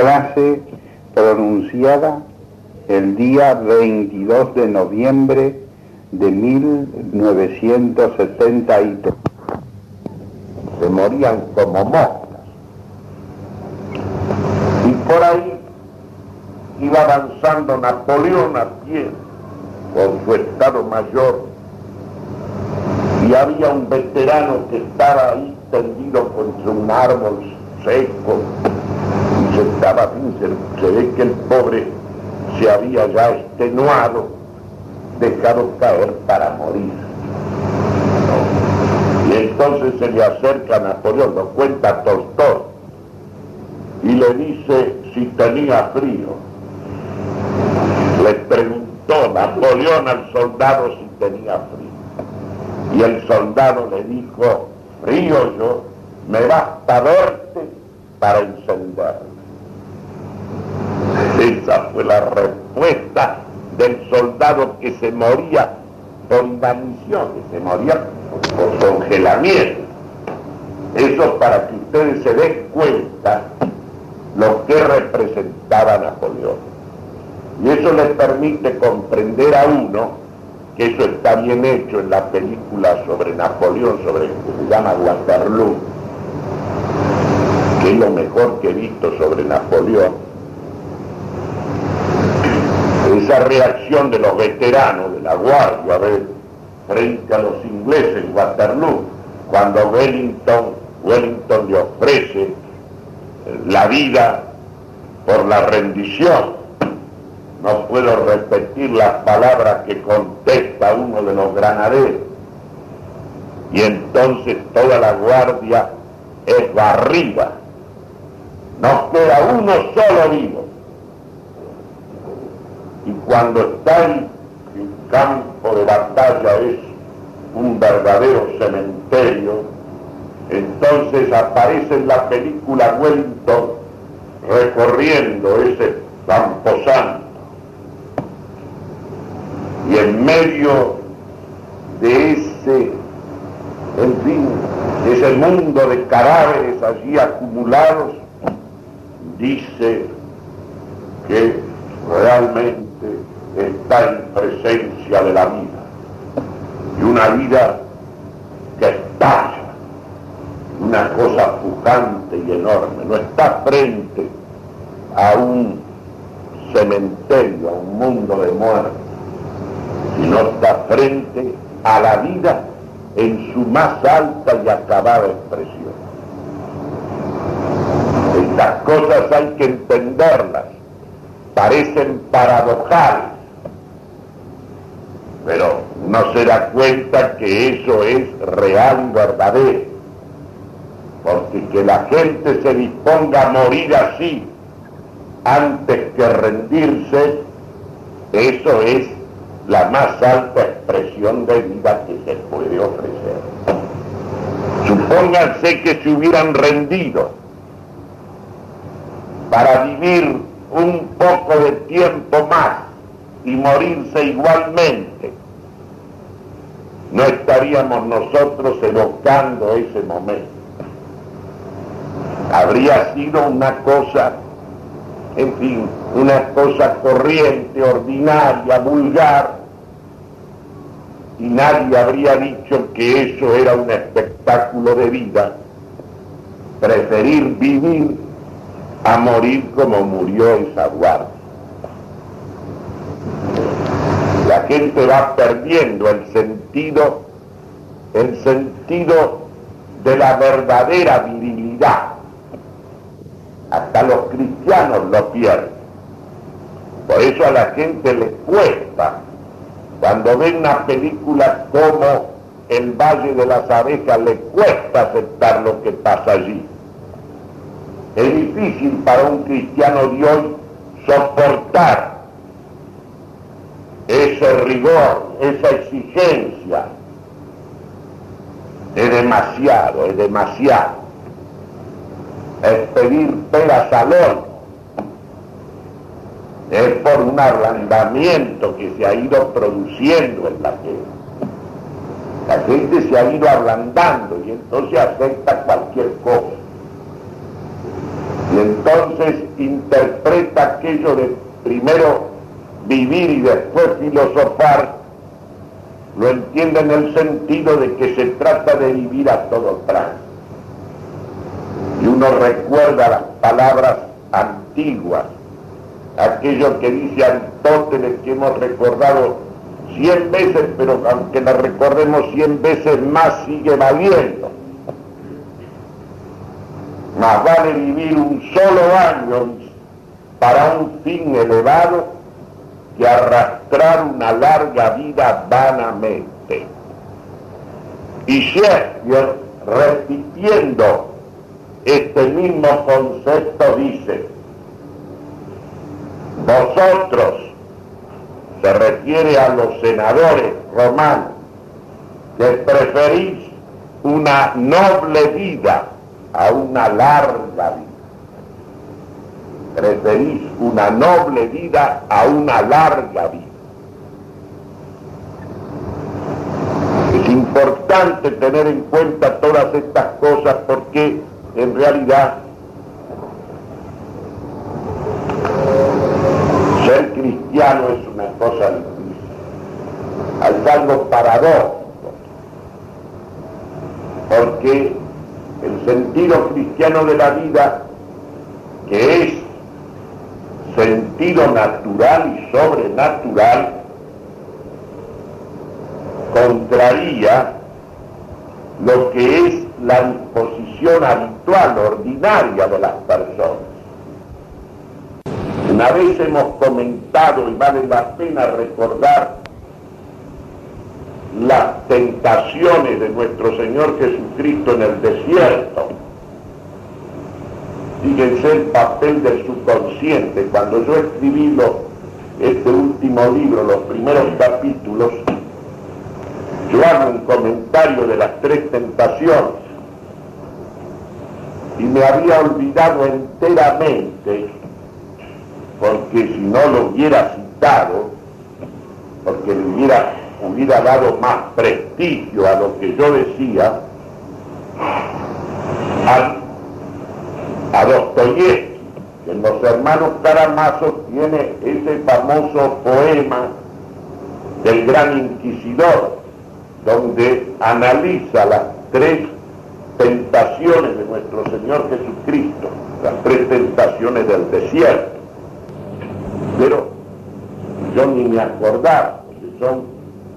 Frase pronunciada el día 22 de noviembre de 1973. Se morían como moscas. Y por ahí iba avanzando Napoleón a pie con su estado mayor y había un veterano que estaba ahí tendido contra un árbol seco estaba, se, se ve que el pobre se había ya extenuado, dejado caer para morir. Y entonces se le acerca a Napoleón, lo cuenta Tolstoy, y le dice si tenía frío. Le preguntó Napoleón al soldado si tenía frío. Y el soldado le dijo, frío yo, me basta verte para encenderme. Esa fue la respuesta del soldado que se moría por inanición, que se moría por congelamiento. Eso para que ustedes se den cuenta lo que representaba Napoleón. Y eso les permite comprender a uno que eso está bien hecho en la película sobre Napoleón, sobre que se llama Waterloo, que es lo mejor que he visto sobre Napoleón esa reacción de los veteranos de la Guardia frente a los ingleses en Waterloo, cuando Wellington, Wellington le ofrece la vida por la rendición. No puedo repetir las palabras que contesta uno de los granaderos. Y entonces toda la guardia es barrida. No queda uno solo vivo y cuando está en campo de batalla es un verdadero cementerio, entonces aparece en la película Wellington recorriendo ese camposanto y en medio de ese, en fin, ese mundo de cadáveres allí acumulados, dice que realmente está en presencia de la vida. Y una vida que estalla, una cosa pujante y enorme, no está frente a un cementerio, a un mundo de muerte, sino está frente a la vida en su más alta y acabada expresión. Estas cosas hay que entenderlas, parecen paradojales, pero no se da cuenta que eso es real y verdadero. Porque que la gente se disponga a morir así antes que rendirse, eso es la más alta expresión de vida que se puede ofrecer. Supónganse que se hubieran rendido para vivir un poco de tiempo más y morirse igualmente, no estaríamos nosotros evocando ese momento. Habría sido una cosa, en fin, una cosa corriente, ordinaria, vulgar, y nadie habría dicho que eso era un espectáculo de vida. Preferir vivir a morir como murió esa guardia. la gente va perdiendo el sentido, el sentido de la verdadera virilidad. Hasta los cristianos lo pierden. Por eso a la gente le cuesta, cuando ven una película como El Valle de las Abejas, le cuesta aceptar lo que pasa allí. Es difícil para un cristiano de hoy soportar ese rigor, esa exigencia, es demasiado, es demasiado. Es pedir peras al Es por un ablandamiento que se ha ido produciendo en la gente. La gente se ha ido ablandando y entonces acepta cualquier cosa. Y entonces interpreta aquello de primero vivir y después filosofar, lo entiende en el sentido de que se trata de vivir a todo trance. Y uno recuerda las palabras antiguas, aquello que dice Aristóteles que hemos recordado cien veces, pero aunque la recordemos cien veces más, sigue valiendo. Más vale vivir un solo año para un fin elevado que arrastrar una larga vida vanamente. Y Shakespeare, repitiendo este mismo concepto, dice, vosotros, se refiere a los senadores romanos, que preferís una noble vida a una larga vida. Preferís una noble vida a una larga vida. Es importante tener en cuenta todas estas cosas porque en realidad ser cristiano es una cosa difícil. Hay algo paradójico, porque el sentido cristiano de la vida, que es sentido natural y sobrenatural, contraría lo que es la disposición habitual, ordinaria de las personas. Una vez hemos comentado, y vale la pena recordar, las tentaciones de nuestro Señor Jesucristo en el desierto. Fíjense el papel del subconsciente. Cuando yo escribí este último libro, los primeros capítulos, yo hago un comentario de las tres tentaciones y me había olvidado enteramente, porque si no lo hubiera citado, porque le hubiera hubiera dado más prestigio a lo que yo decía, a, a Dostoyevsky, que en los hermanos Karamazov tiene ese famoso poema del gran inquisidor, donde analiza las tres tentaciones de nuestro Señor Jesucristo, las tres tentaciones del desierto. Pero yo ni me acordaba, porque son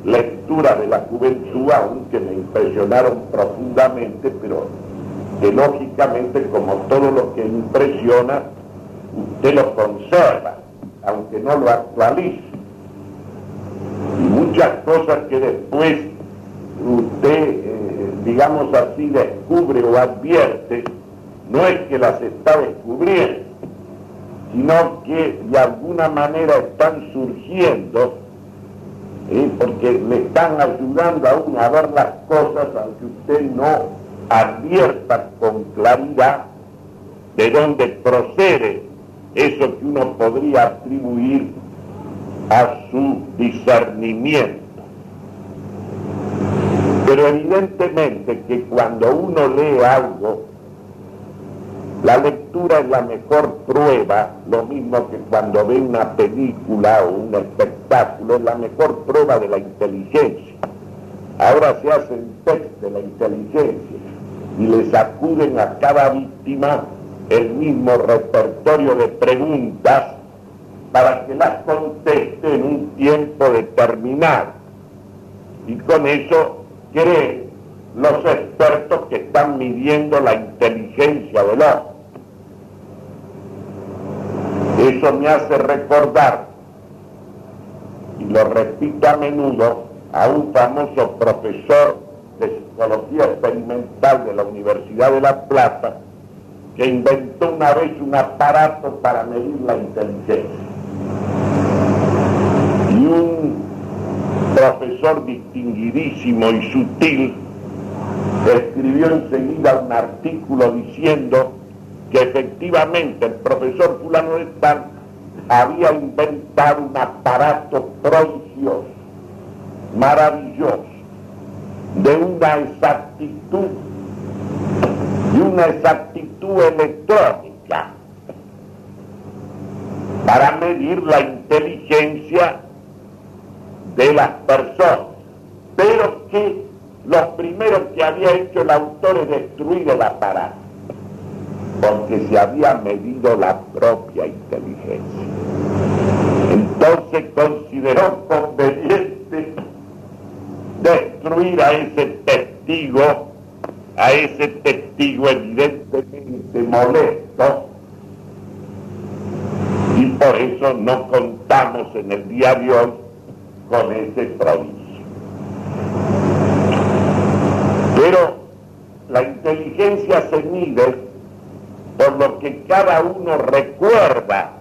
lecturas de la juventud, aunque me impresionaron profundamente, pero que lógicamente, como todo lo que impresiona, usted lo conserva, aunque no lo actualice. Y muchas cosas que después usted, eh, digamos así, descubre o advierte, no es que las está descubriendo, sino que de alguna manera están surgiendo porque le están ayudando aún a ver las cosas aunque usted no advierta con claridad de dónde procede eso que uno podría atribuir a su discernimiento. Pero evidentemente que cuando uno lee algo, la lectura es la mejor prueba, lo mismo que cuando ve una película o un espectáculo, es la mejor prueba de la inteligencia. Ahora se hacen test de la inteligencia y le sacuden a cada víctima el mismo repertorio de preguntas para que las conteste en un tiempo determinado. Y con eso creen los expertos que están midiendo la inteligencia del hombre. Eso me hace recordar, y lo repito a menudo, a un famoso profesor psicología experimental de la Universidad de La Plata, que inventó una vez un aparato para medir la inteligencia. Y un profesor distinguidísimo y sutil escribió enseguida un artículo diciendo que efectivamente el profesor fulano de tal había inventado un aparato prodigioso, maravilloso, de una exactitud, de una exactitud electrónica, para medir la inteligencia de las personas, pero que lo primero que había hecho el autor es destruir el aparato, porque se había medido la propia inteligencia. Entonces consideró conveniente destruir a ese testigo, a ese testigo evidentemente molesto, y por eso no contamos en el día de hoy con ese prodigio. Pero la inteligencia se mide por lo que cada uno recuerda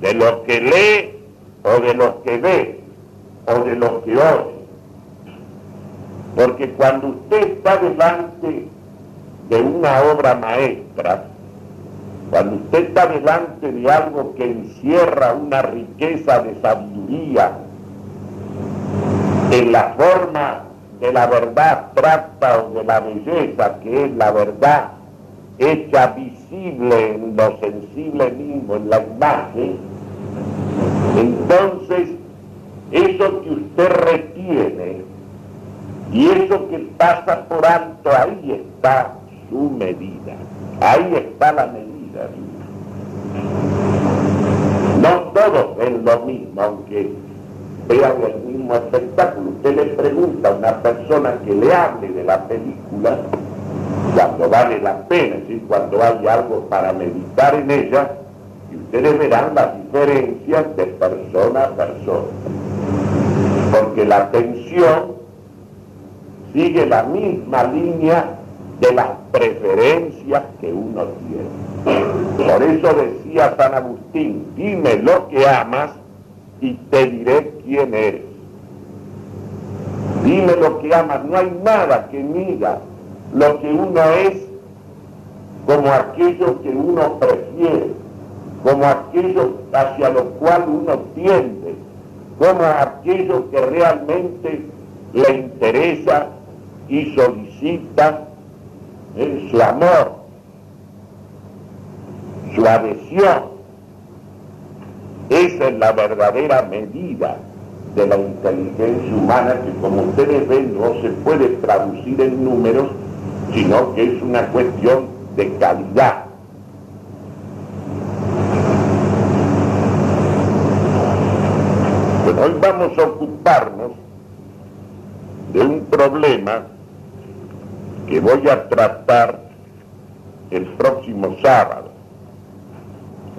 de lo que lee o de lo que ve o de lo que oye. Porque cuando usted está delante de una obra maestra, cuando usted está delante de algo que encierra una riqueza de sabiduría en la forma de la verdad abstracta o de la belleza, que es la verdad hecha visible en lo sensible mismo, en la imagen, entonces eso que usted retiene y eso que pasa por alto, ahí está su medida, ahí está la medida. No todos ven lo mismo, aunque vean el mismo espectáculo. Usted le pregunta a una persona que le hable de la película, cuando vale la pena, es decir, cuando hay algo para meditar en ella, y ustedes verán las diferencias de persona a persona. Porque la atención sigue la misma línea de las preferencias que uno tiene. Por eso decía San Agustín, dime lo que amas y te diré quién eres. Dime lo que amas, no hay nada que mida lo que uno es como aquello que uno prefiere, como aquello hacia lo cual uno tiende, como aquello que realmente le interesa y solicita en su amor, su adhesión. Esa es la verdadera medida de la inteligencia humana que como ustedes ven no se puede traducir en números, sino que es una cuestión de calidad. Bueno, hoy vamos a ocuparnos de un problema que voy a tratar el próximo sábado.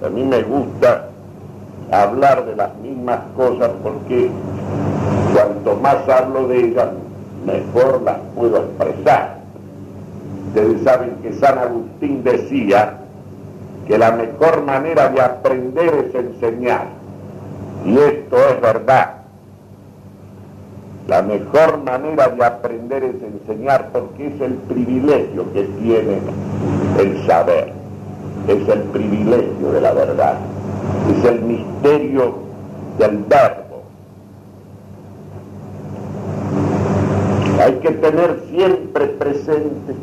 A mí me gusta hablar de las mismas cosas porque cuanto más hablo de ellas, mejor las puedo expresar. Ustedes saben que San Agustín decía que la mejor manera de aprender es enseñar. Y esto es verdad. La mejor manera de aprender es enseñar porque es el privilegio que tiene el saber, es el privilegio de la verdad, es el misterio del verbo. Hay que tener siempre presente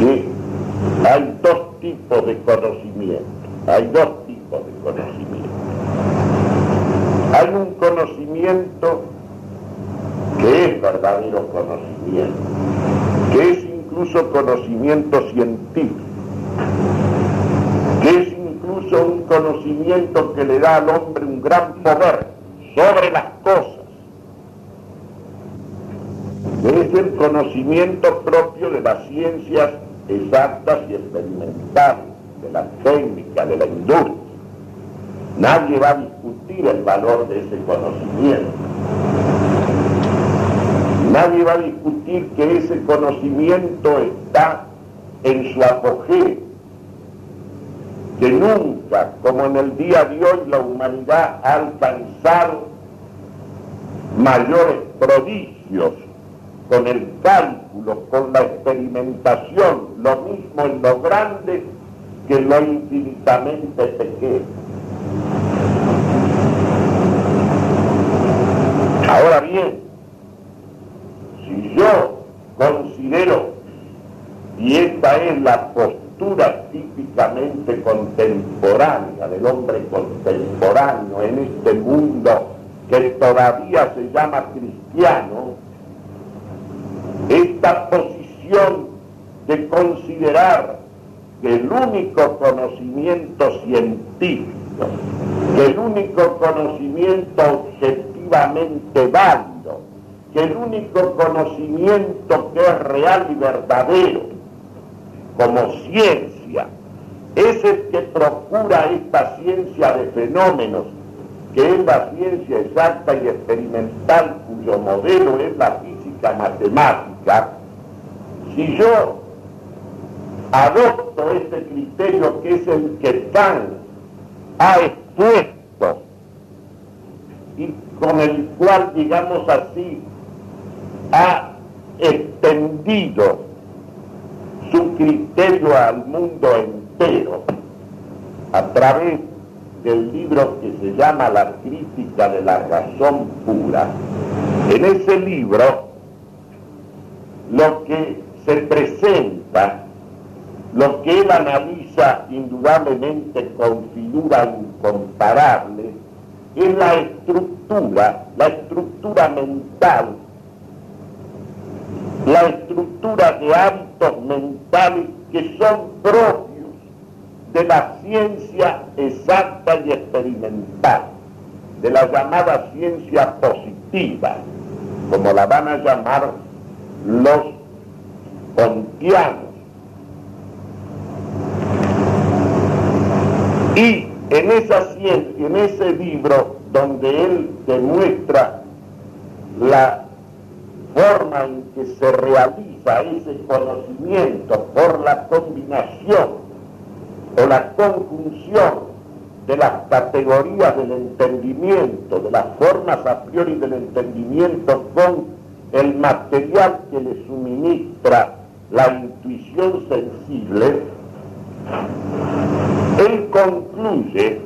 que hay dos tipos de conocimiento, hay dos tipos de conocimiento. Hay un conocimiento que es verdadero conocimiento, que es incluso conocimiento científico, que es incluso un conocimiento que le da al hombre un gran poder sobre las cosas, que es el conocimiento propio de las ciencias exactas y experimentales, de la técnica, de la industria. Nadie va a discutir el valor de ese conocimiento. Nadie va a discutir que ese conocimiento está en su apogeo, que nunca, como en el día de hoy, la humanidad ha alcanzado mayores prodigios con el cálculo, con la experimentación, lo mismo en lo grande que en lo infinitamente pequeño. Ahora bien, yo considero, y esta es la postura típicamente contemporánea, del hombre contemporáneo en este mundo que todavía se llama cristiano, esta posición de considerar que el único conocimiento científico, que el único conocimiento objetivamente válido, que el único conocimiento que es real y verdadero como ciencia es el que procura esta ciencia de fenómenos, que es la ciencia exacta y experimental cuyo modelo es la física matemática, si yo adopto este criterio que es el que Kant ha expuesto y con el cual, digamos así, ha extendido su criterio al mundo entero a través del libro que se llama La crítica de la razón pura. En ese libro lo que se presenta lo que él analiza indudablemente con figura incomparable es la estructura, la estructura mental, la estructura de hábitos mentales que son propios de la ciencia exacta y experimental, de la llamada ciencia positiva, como la van a llamar los pontianos. Y en, esa, en ese libro donde él demuestra la forma en que se realiza ese conocimiento por la combinación o la conjunción de las categorías del entendimiento, de las formas a priori del entendimiento con el material que le suministra la intuición sensible, él concluye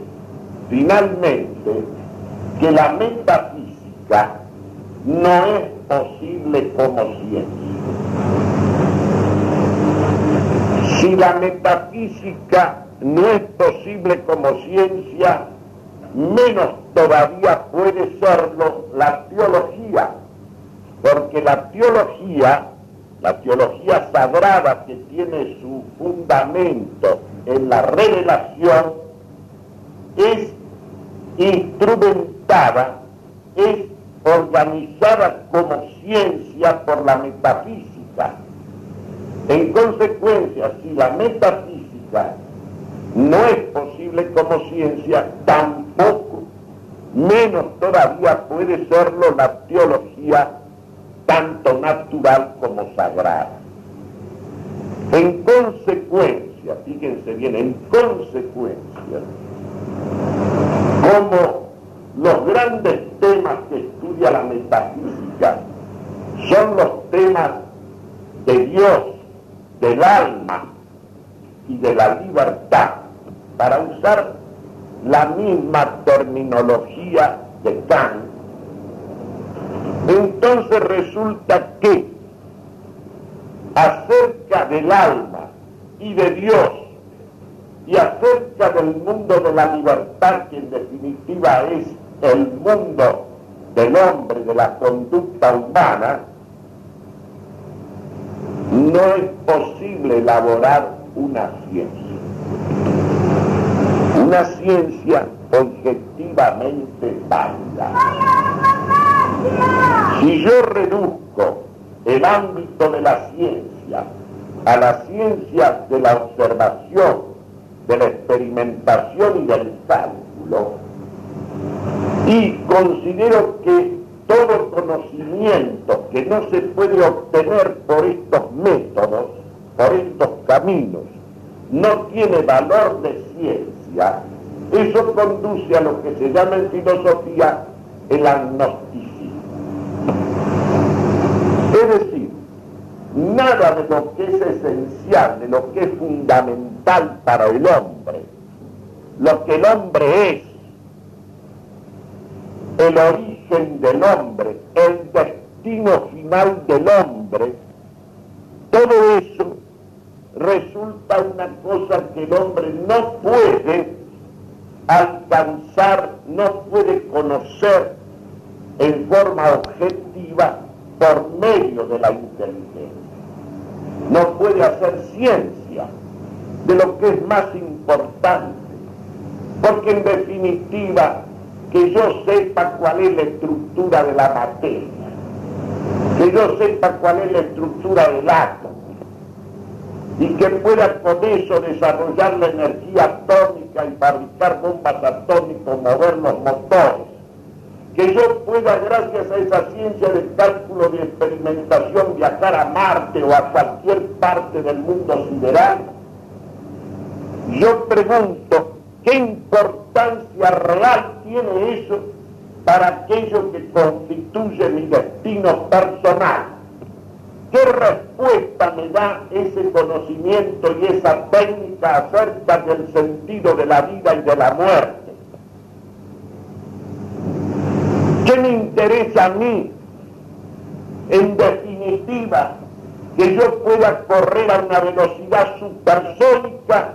finalmente que la metafísica no es posible como ciencia. Si la metafísica no es posible como ciencia, menos todavía puede serlo la teología, porque la teología, la teología sagrada que tiene su fundamento en la revelación es instrumentada, es organizada como ciencia por la metafísica. En consecuencia, si la metafísica no es posible como ciencia, tampoco, menos todavía puede serlo la teología, tanto natural como sagrada. En consecuencia, fíjense bien, en consecuencia, como los grandes temas que estudia la metafísica son los temas de Dios, del alma y de la libertad, para usar la misma terminología de Kant, entonces resulta que acerca del alma y de Dios y acerca del mundo de la libertad que en definitiva es el mundo del hombre, de la conducta humana, no es posible elaborar una ciencia. Una ciencia objetivamente válida. Si yo reduzco el ámbito de la ciencia a la ciencia de la observación, de la experimentación y del cálculo, y considero que todo conocimiento que no se puede obtener por estos métodos, por estos caminos, no tiene valor de ciencia, eso conduce a lo que se llama en filosofía el agnosticismo. Es decir, nada de lo que es esencial, de lo que es fundamental para el hombre, lo que el hombre es, el origen del hombre, el destino final del hombre, todo eso resulta una cosa que el hombre no puede alcanzar, no puede conocer en forma objetiva por medio de la inteligencia. No puede hacer ciencia de lo que es más importante, porque en definitiva que yo sepa cuál es la estructura de la materia, que yo sepa cuál es la estructura del átomo, y que pueda con eso desarrollar la energía atómica y fabricar bombas atómicas, mover los motores. Que yo pueda, gracias a esa ciencia de cálculo de experimentación, viajar a Marte o a cualquier parte del mundo sideral. Yo pregunto, ¿qué importancia real tiene eso para aquello que constituye mi destino personal? ¿Qué respuesta me da ese conocimiento y esa técnica acerca del sentido de la vida y de la muerte? ¿Qué me interesa a mí? En definitiva, que yo pueda correr a una velocidad supersónica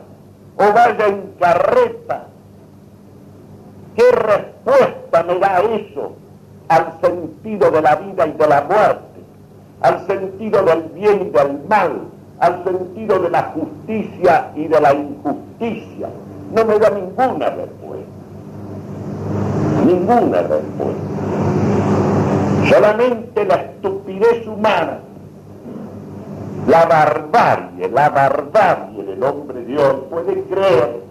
o vaya en carreta. ¿Qué respuesta me da eso al sentido de la vida y de la muerte? al sentido del bien y del mal, al sentido de la justicia y de la injusticia. No me da ninguna respuesta. Ninguna respuesta. Solamente la estupidez humana, la barbarie, la barbarie del hombre de hoy puede creer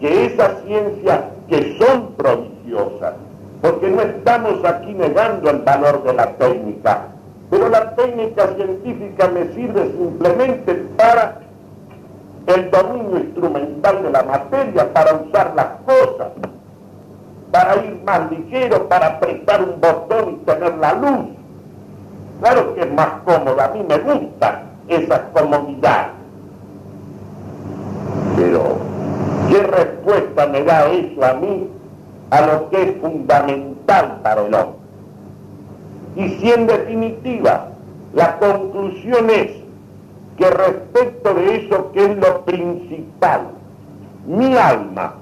que esas ciencias que son prodigiosas, porque no estamos aquí negando el valor de la técnica, pero la técnica científica me sirve simplemente para el dominio instrumental de la materia, para usar las cosas, para ir más ligero, para apretar un botón y tener la luz. Claro que es más cómodo, a mí me gusta esa comodidad. Pero, ¿qué da eso a mí a lo que es fundamental para el hombre? Y si en definitiva la conclusión es que respecto de eso que es lo principal, mi alma,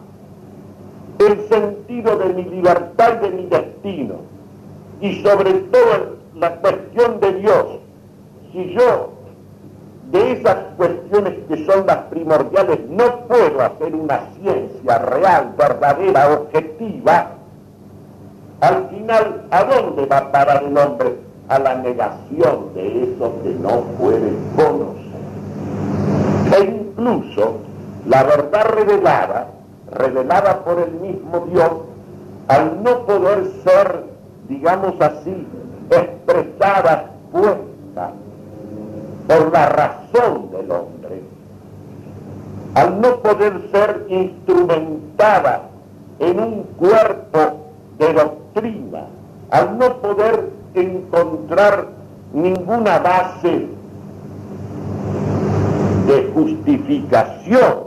el sentido de mi libertad y de mi destino, y sobre todo la cuestión de Dios, si yo de esas cuestiones que son las primordiales no puedo hacer una ciencia real, verdadera, objetiva, al final, ¿a dónde va a parar el hombre? A la negación de eso que no puede conocer. E incluso la verdad revelada, revelada por el mismo Dios, al no poder ser, digamos así, expresada, puesta por la razón del hombre, al no poder ser instrumentada en un cuerpo de doctrina, al no poder encontrar ninguna base de justificación,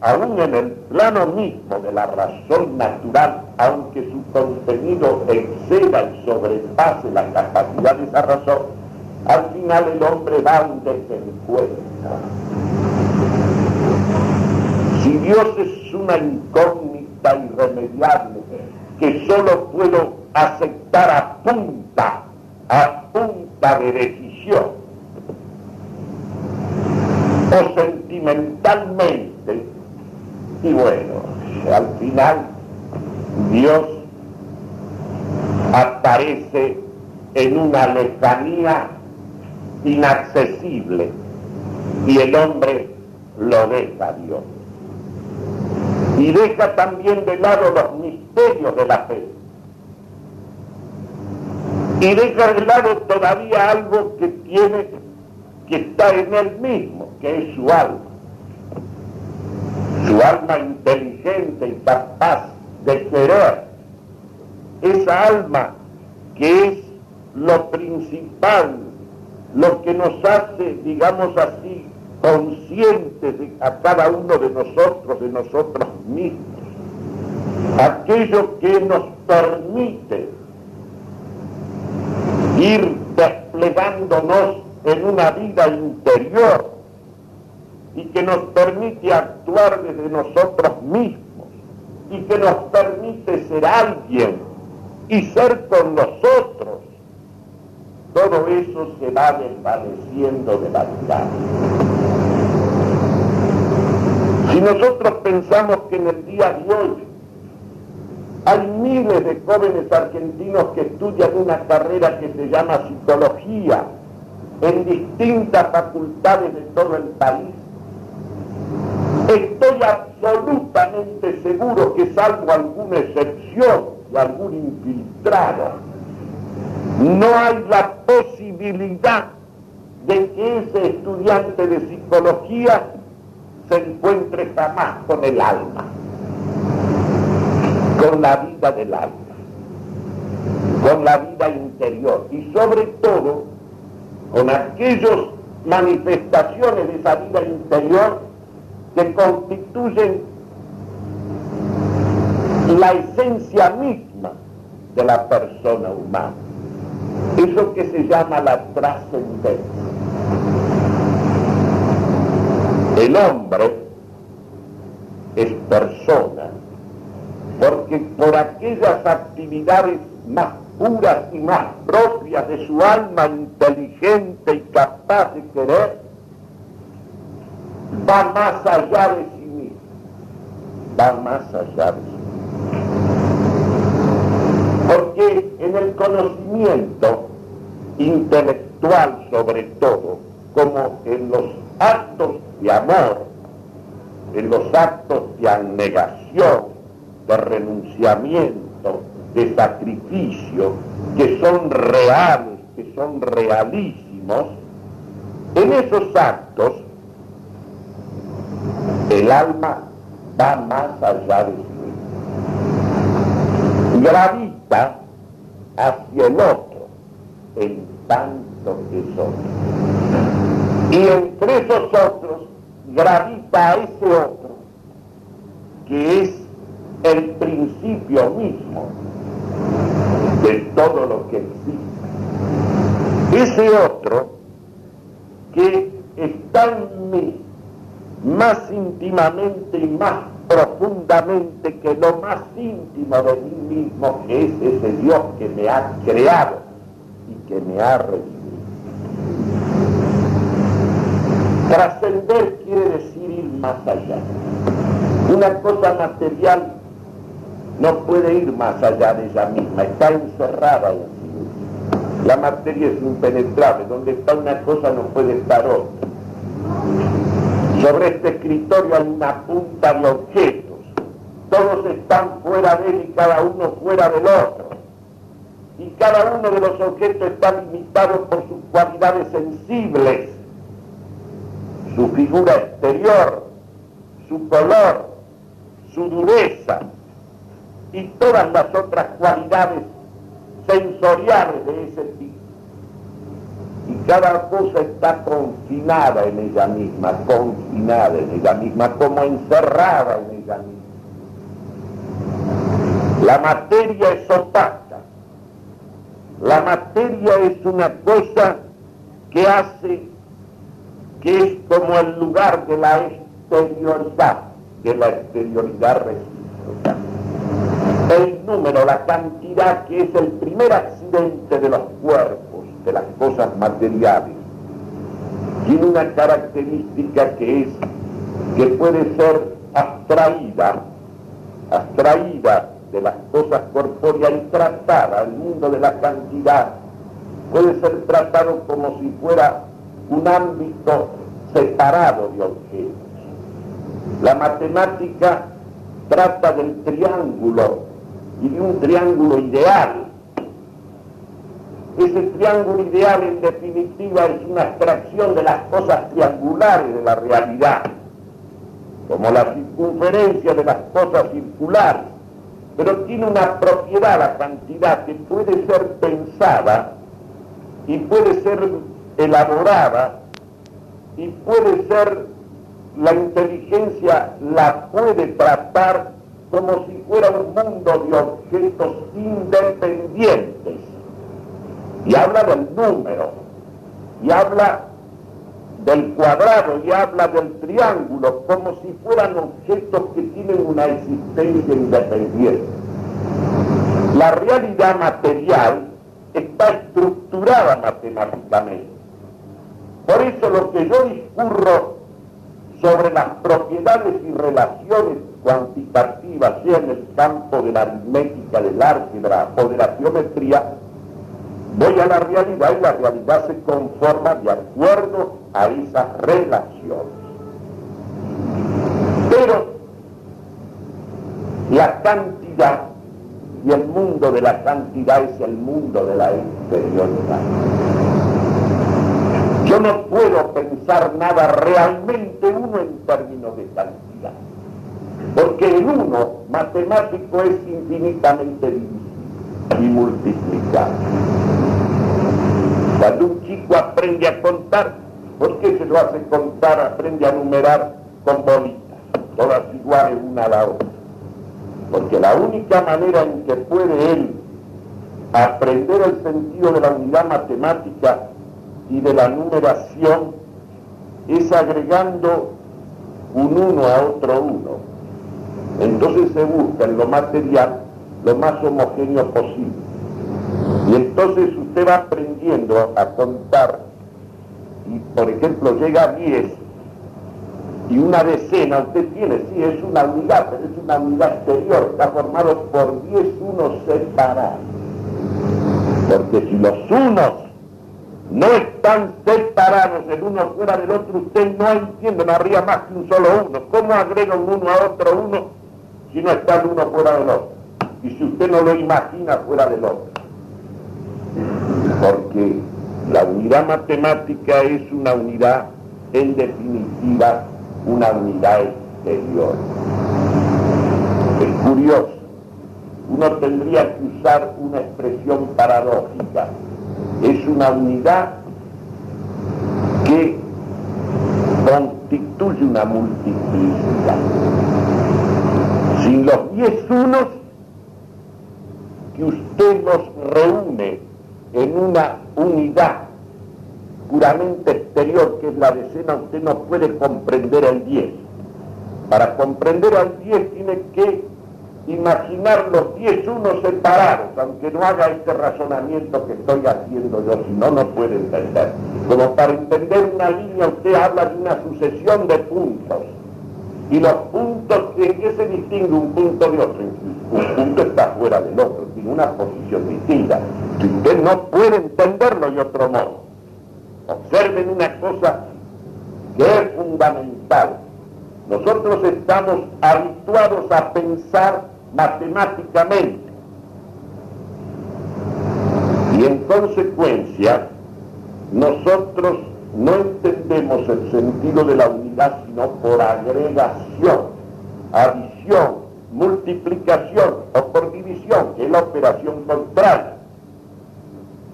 aún en el plano mismo de la razón natural, aunque su contenido exceda y sobrepase la capacidad de esa razón, al final el hombre va a un desencuentro. Si Dios es una incógnita irremediable, que solo puedo aceptar a punta, a punta de decisión, o sentimentalmente, y bueno, al final Dios aparece en una lejanía inaccesible y el hombre lo deja a Dios y deja también de lado los misterios de la fe. Y deja de lado todavía algo que tiene, que está en él mismo, que es su alma. Su alma inteligente y capaz de querer. Esa alma que es lo principal, lo que nos hace, digamos así, conscientes a cada uno de nosotros, de nosotros mismos, aquello que nos permite ir desplegándonos en una vida interior y que nos permite actuar desde nosotros mismos y que nos permite ser alguien y ser con nosotros, todo eso se va desvaneciendo de la vida. Si nosotros pensamos que en el día de hoy hay miles de jóvenes argentinos que estudian una carrera que se llama psicología en distintas facultades de todo el país, estoy absolutamente seguro que salvo alguna excepción y algún infiltrado, no hay la posibilidad de que ese estudiante de psicología se encuentre jamás con el alma con la vida del alma, con la vida interior y sobre todo con aquellas manifestaciones de esa vida interior que constituyen la esencia misma de la persona humana. Eso que se llama la trascendencia. El hombre es persona porque por aquellas actividades más puras y más propias de su alma inteligente y capaz de querer, va más allá de sí mismo, va más allá de sí El conocimiento intelectual sobre todo, como en los actos de amor, en los actos de abnegación, de renunciamiento, de sacrificio, que son reales, que son realísimos, en esos actos el alma va más allá de sí. Gravita hacia el otro, en tanto que son. Y entre esos otros gravita ese otro, que es el principio mismo de todo lo que existe. Ese otro que está en mí más íntimamente y más profundamente que lo más íntimo de mí mismo, es ese Dios que me ha creado y que me ha redimido. Trascender quiere decir ir más allá. Una cosa material no puede ir más allá de ella misma, está encerrada en sí misma. La materia es impenetrable, donde está una cosa no puede estar otra. Sobre escritorio hay una punta de objetos, todos están fuera de él y cada uno fuera del otro. Y cada uno de los objetos está limitado por sus cualidades sensibles, su figura exterior, su color, su dureza, y todas las otras cualidades sensoriales de ese tipo. Y cada cosa está confinada en ella misma, confinada en ella misma, como encerrada en ella misma. La materia es opaca. La materia es una cosa que hace que es como el lugar de la exterioridad, de la exterioridad recíproca el número, la cantidad que es el primer accidente de los cuerpos, de las cosas materiales, tiene una característica que es que puede ser abstraída, abstraída de las cosas corpóreas y tratada, el mundo de la cantidad puede ser tratado como si fuera un ámbito separado de objetos. La matemática trata del triángulo y de un triángulo ideal. Ese triángulo ideal en definitiva es una abstracción de las cosas triangulares de la realidad, como la circunferencia de las cosas circulares, pero tiene una propiedad, la cantidad, que puede ser pensada y puede ser elaborada y puede ser, la inteligencia la puede tratar como si fuera un mundo de objetos independientes. Y habla del número, y habla del cuadrado y habla del triángulo como si fueran objetos que tienen una existencia independiente. La realidad material está estructurada matemáticamente. Por eso lo que yo discurro sobre las propiedades y relaciones cuantitativas, sea en el campo de la aritmética, del álgebra o de la geometría, voy a la realidad y la realidad se conforma de acuerdo a esas relaciones. Pero la cantidad y el mundo de la cantidad es el mundo de la exterioridad. Yo no puedo pensar nada realmente uno en términos de cantidad, porque el uno matemático es infinitamente divisible y multiplicable. Cuando un chico aprende a contar, ¿por qué se lo hace contar? Aprende a numerar con bolitas, todas iguales una a la otra. Porque la única manera en que puede él aprender el sentido de la unidad matemática y de la numeración es agregando un uno a otro uno. Entonces se busca en lo material lo más homogéneo posible. Y entonces usted va aprendiendo a contar y, por ejemplo, llega a 10 y una decena, usted tiene, sí, es una unidad, pero es una unidad exterior, está formado por 10 unos separados. Porque si los unos no están separados el uno fuera del otro, usted no entiende, no habría más que un solo uno. ¿Cómo agrega un uno a otro uno si no está el uno fuera del otro? Y si usted no lo imagina fuera del otro. Porque la unidad matemática es una unidad, en definitiva, una unidad exterior. Es curioso, uno tendría que usar una expresión paradójica. Es una unidad que constituye una multiplicidad. Sin los diez unos que usted los reúne en una unidad puramente exterior, que es la decena, usted no puede comprender el 10. Para comprender al 10 tiene que imaginar los 10 unos separados, aunque no haga este razonamiento que estoy haciendo yo, si no, no puede entender. Como para entender una línea, usted habla de una sucesión de puntos. Y los puntos, ¿en qué se distingue un punto de otro? Un punto está fuera del otro, tiene una posición distinta. Usted no puede entenderlo de otro modo, Observen una cosa que es fundamental. Nosotros estamos habituados a pensar matemáticamente y en consecuencia nosotros no entendemos el sentido de la unidad sino por agregación, adición, multiplicación o por división, que es la operación contraria.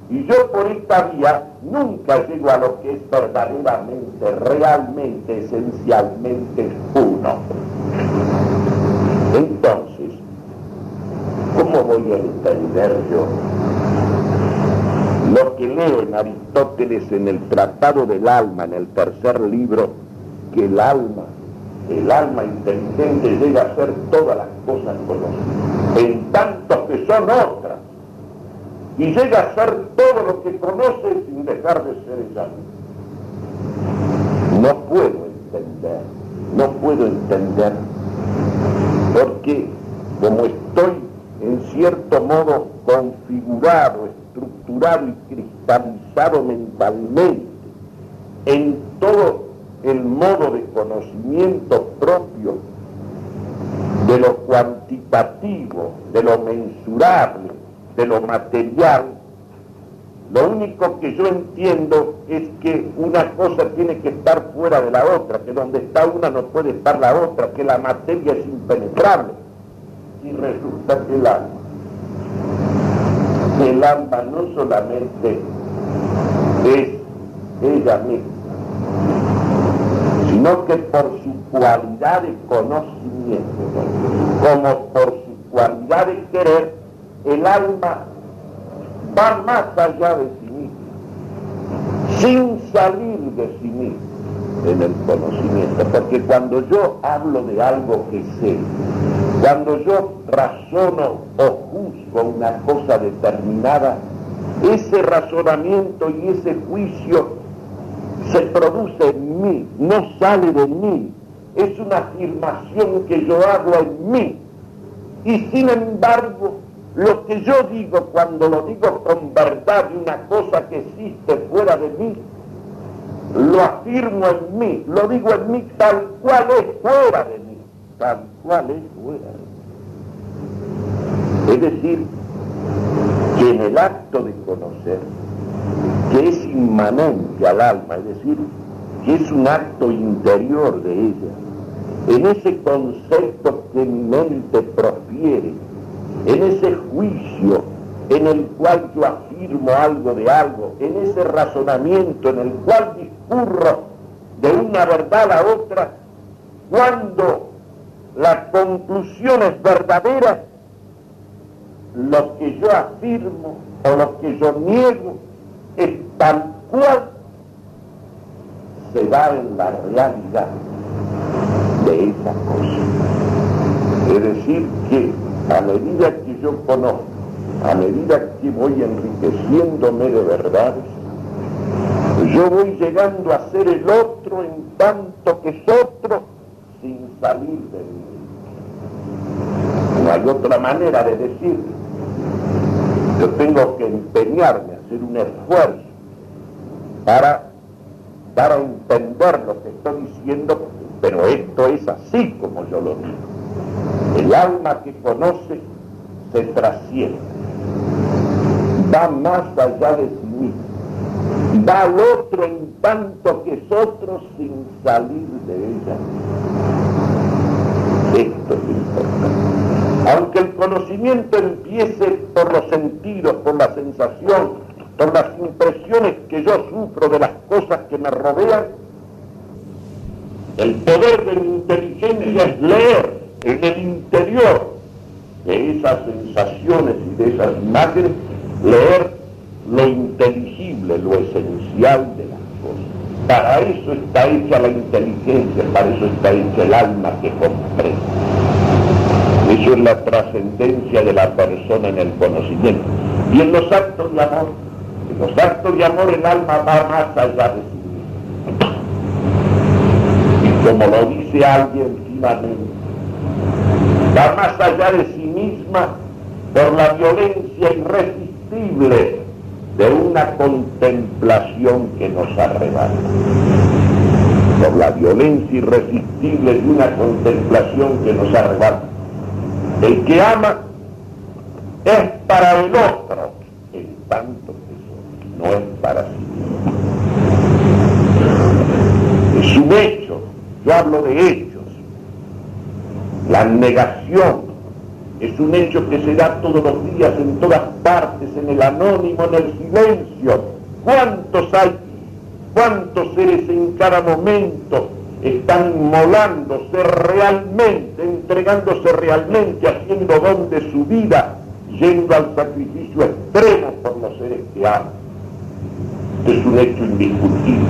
Y yo por esta vía nunca llego a lo que es verdaderamente, realmente, esencialmente uno. Entonces, ¿cómo voy a entender yo en Aristóteles en el Tratado del Alma, en el tercer libro, que el alma, el alma inteligente llega a ser todas las cosas conocidas, en tanto que son otras? y llega a ser todo lo que conoce sin dejar de ser ella No puedo entender, no puedo entender, porque como estoy en cierto modo configurado, estructurado y cristalizado mentalmente en todo el modo de conocimiento propio de lo cuantitativo, de lo mensurable, de lo material, lo único que yo entiendo es que una cosa tiene que estar fuera de la otra, que donde está una no puede estar la otra, que la materia es impenetrable. Y resulta que el el alma no solamente es ella misma, sino que por su cualidad de conocimiento, como por su cualidad de querer, el alma va más allá de sí misma, sin salir de sí misma. en el conocimiento, porque cuando yo hablo de algo que sé, cuando yo razono o juzgo una cosa determinada, ese razonamiento y ese juicio se produce en mí, no sale de mí, es una afirmación que yo hago en mí. Y sin embargo, lo que yo digo cuando lo digo con verdad de una cosa que existe fuera de mí, lo afirmo en mí, lo digo en mí tal cual es fuera de mí, tal cual es fuera de mí. Es decir, que en el acto de conocer, que es inmanente al alma, es decir, que es un acto interior de ella, en ese concepto que mi mente profiere, en ese juicio en el cual yo afirmo algo de algo, en ese razonamiento en el cual discurro de una verdad a otra, cuando la conclusión es verdadera, lo que yo afirmo o lo que yo niego es tal cual se da en la realidad de esa cosa. Es decir, que a medida que yo conozco, a medida que voy enriqueciéndome de verdades, yo voy llegando a ser el otro en tanto que es otro sin salir de mí. No hay otra manera de decirlo. Yo tengo que empeñarme, hacer un esfuerzo para, para entender lo que estoy diciendo, pero esto es así como yo lo digo. El alma que conoce se trasciende, va más allá de sí mismo, va al otro en tanto que es otro sin salir de ella. Esto es. Aunque el conocimiento empiece por los sentidos, por la sensación, por las impresiones que yo sufro de las cosas que me rodean, el poder de mi inteligencia es leer en el interior de esas sensaciones y de esas imágenes, leer lo inteligible, lo esencial de las cosas. Para eso está hecha la inteligencia, para eso está hecha el alma que comprende. Eso es la trascendencia de la persona en el conocimiento. Y en los actos de amor, en los actos de amor el alma va más allá de sí misma. Y como lo dice alguien finalmente, va más allá de sí misma por la violencia irresistible de una contemplación que nos arrebata. Por la violencia irresistible de una contemplación que nos arrebata el que ama es para el otro, en tanto que no es para sí. Es un hecho, yo hablo de hechos. La negación es un hecho que se da todos los días, en todas partes, en el anónimo, en el silencio. ¿Cuántos hay? ¿Cuántos seres en cada momento están molándose realmente, entregándose realmente, haciendo don de su vida, yendo al sacrificio extremo por los seres que aman. Es un hecho indiscutible.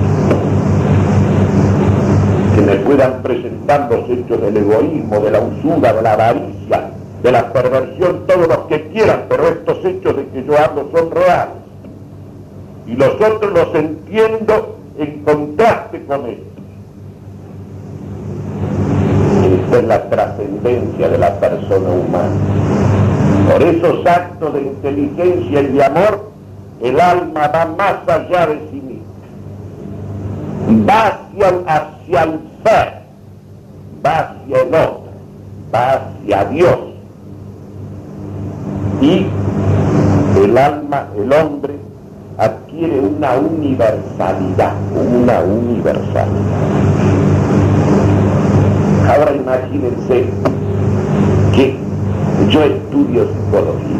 Que me puedan presentar los hechos del egoísmo, de la usura, de la avaricia, de la perversión, todos los que quieran, pero estos hechos de que yo hablo son reales. Y los otros los entiendo en contraste con ellos. Es la trascendencia de la persona humana. Por esos actos de inteligencia y de amor, el alma va más allá de sí misma. Va hacia, hacia el ser, va hacia el otro, va hacia Dios. Y el alma, el hombre, adquiere una universalidad, una universalidad. Ahora imagínense que yo estudio psicología.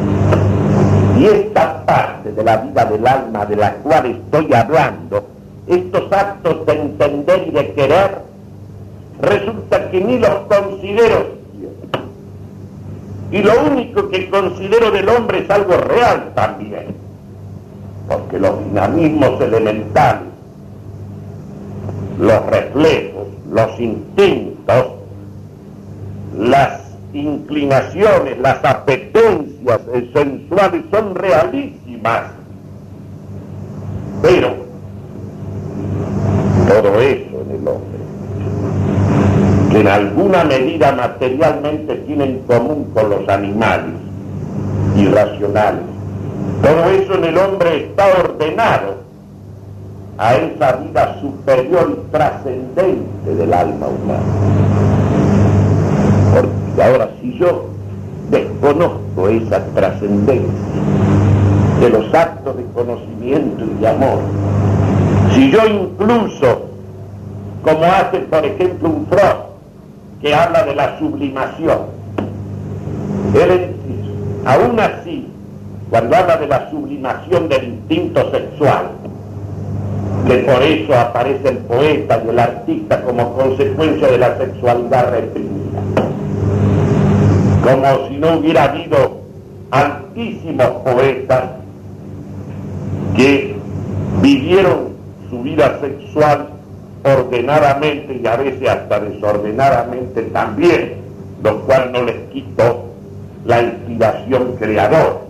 Y esta parte de la vida del alma de la cual estoy hablando, estos actos de entender y de querer, resulta que ni los considero y lo único que considero del hombre es algo real también, porque los dinamismos elementales los reflejos, los instintos, las inclinaciones, las apetencias sensuales son realísimas. Pero todo eso en el hombre, que en alguna medida materialmente tiene en común con los animales irracionales, todo eso en el hombre está ordenado a esa vida superior y trascendente del alma humana. Porque ahora si yo desconozco esa trascendencia de los actos de conocimiento y de amor, si yo incluso, como hace por ejemplo un Freud, que habla de la sublimación, él aún así, cuando habla de la sublimación del instinto sexual, que por eso aparece el poeta y el artista como consecuencia de la sexualidad reprimida. Como si no hubiera habido altísimos poetas que vivieron su vida sexual ordenadamente y a veces hasta desordenadamente también, lo cual no les quitó la inspiración creadora.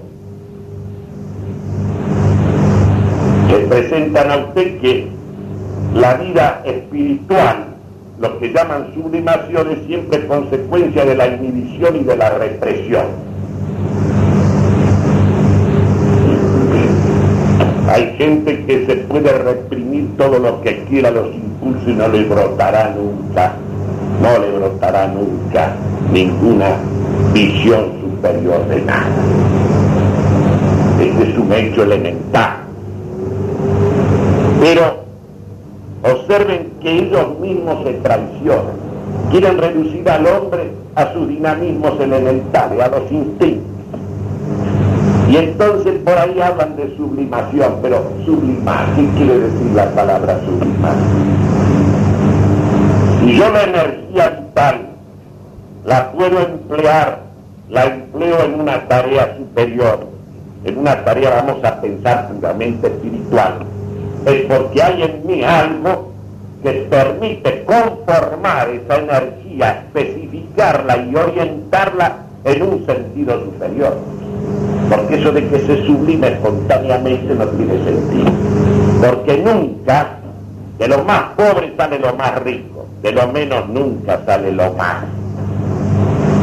Le presentan a usted que la vida espiritual, lo que llaman sublimación, es siempre consecuencia de la inhibición y de la represión. Hay gente que se puede reprimir todo lo que quiera los impulsos y no le brotará nunca, no le brotará nunca ninguna visión superior de nada. Este es un hecho elemental. Pero observen que ellos mismos se traicionan. Quieren reducir al hombre a sus dinamismos elementales, a los instintos. Y entonces por ahí hablan de sublimación, pero sublimar, ¿qué quiere decir la palabra sublimar? Si yo la energía vital la puedo emplear, la empleo en una tarea superior, en una tarea, vamos a pensar puramente espiritual, es porque hay en mí algo que permite conformar esa energía, especificarla y orientarla en un sentido superior. Porque eso de que se sublime espontáneamente no tiene sentido. Porque nunca de lo más pobre sale lo más rico, de lo menos nunca sale lo más.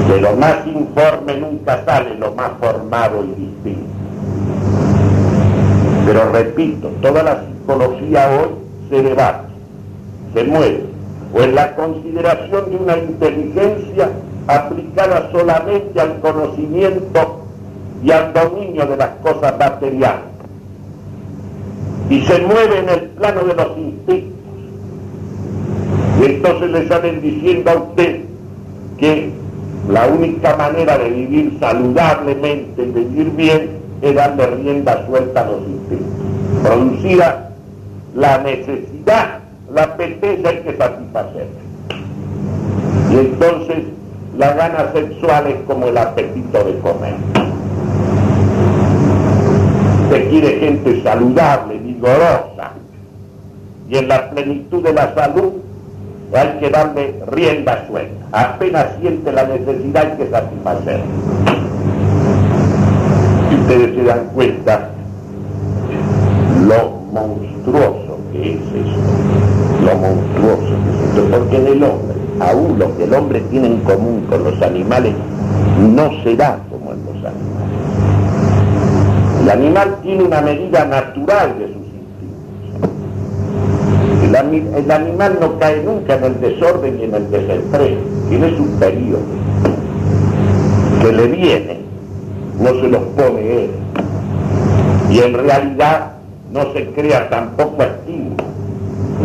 De lo más informe nunca sale lo más formado y distinto. Pero repito, toda la psicología hoy se debate, se mueve, o en la consideración de una inteligencia aplicada solamente al conocimiento y al dominio de las cosas materiales. Y se mueve en el plano de los instintos. Y entonces le salen diciendo a usted que la única manera de vivir saludablemente y vivir bien es darle rienda suelta a los instintos. Producida la necesidad, la apetencia hay que satisfacer. Y entonces la gana sexual es como el apetito de comer. Se quiere gente saludable, vigorosa, y en la plenitud de la salud hay que darle rienda suelta. Apenas siente la necesidad hay que satisfacer. Si ustedes se dan cuenta, lo monstruoso que es esto, lo monstruoso que es esto, porque en el hombre, aún lo que el hombre tiene en común con los animales, no será como en los animales. El animal tiene una medida natural de sus instintos. El, animal no cae nunca en el desorden y en el desenfreno, tiene su periodo que le viene, no se los pone él. Y en realidad no se crea tampoco estímulo,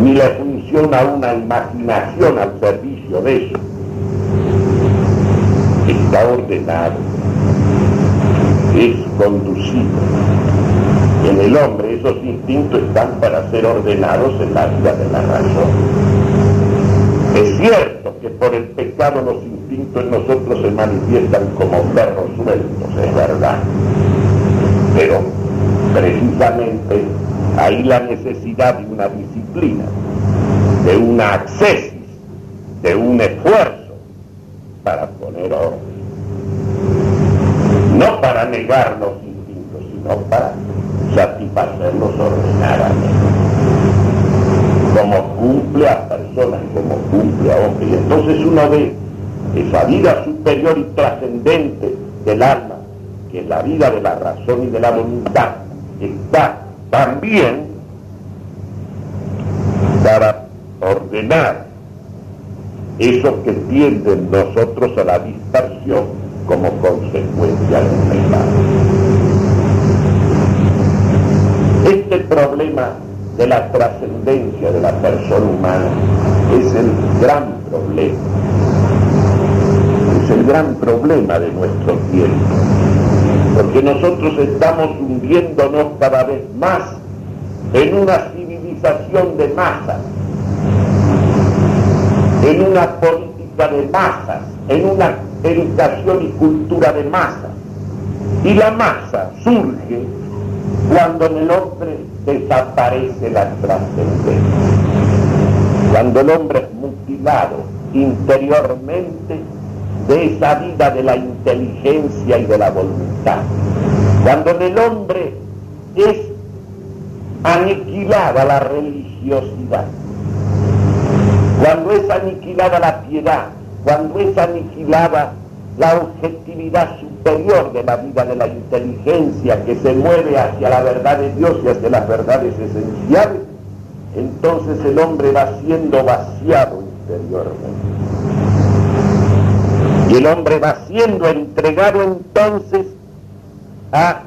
ni le funciona una imaginación al servicio de eso. Está ordenado, es conducido. En el hombre esos instintos están para ser ordenados en la vida de la razón. Es cierto que por el pecado los instintos en nosotros se manifiestan como perros sueltos, es verdad. Pero precisamente ahí la necesidad de una disciplina de una accesis, de un esfuerzo para poner orden. No para negar los instintos, sino para satisfacerlos ordenadamente. Como cumple a personas, como cumple a hombres. Y entonces uno ve esa vida superior y trascendente del alma, que es la vida de la razón y de la voluntad, está también para ordenar eso que tienden nosotros a la dispersión como consecuencia del pecado. Este problema de la trascendencia de la persona humana es el gran problema, es el gran problema de nuestro tiempo, porque nosotros estamos hundiéndonos cada vez más en una civilización de masas, en una política de masas, en una educación y cultura de masas. Y la masa surge cuando en el hombre desaparece la trascendencia, cuando el hombre es mutilado interiormente de esa vida de la inteligencia y de la voluntad, cuando en el hombre es aniquilada la religiosidad, cuando es aniquilada la piedad, cuando es aniquilada la objetividad superior de la vida de la inteligencia que se mueve hacia la verdad de Dios y hacia las verdades esenciales, entonces el hombre va siendo vaciado interiormente. Y el hombre va siendo entregado entonces a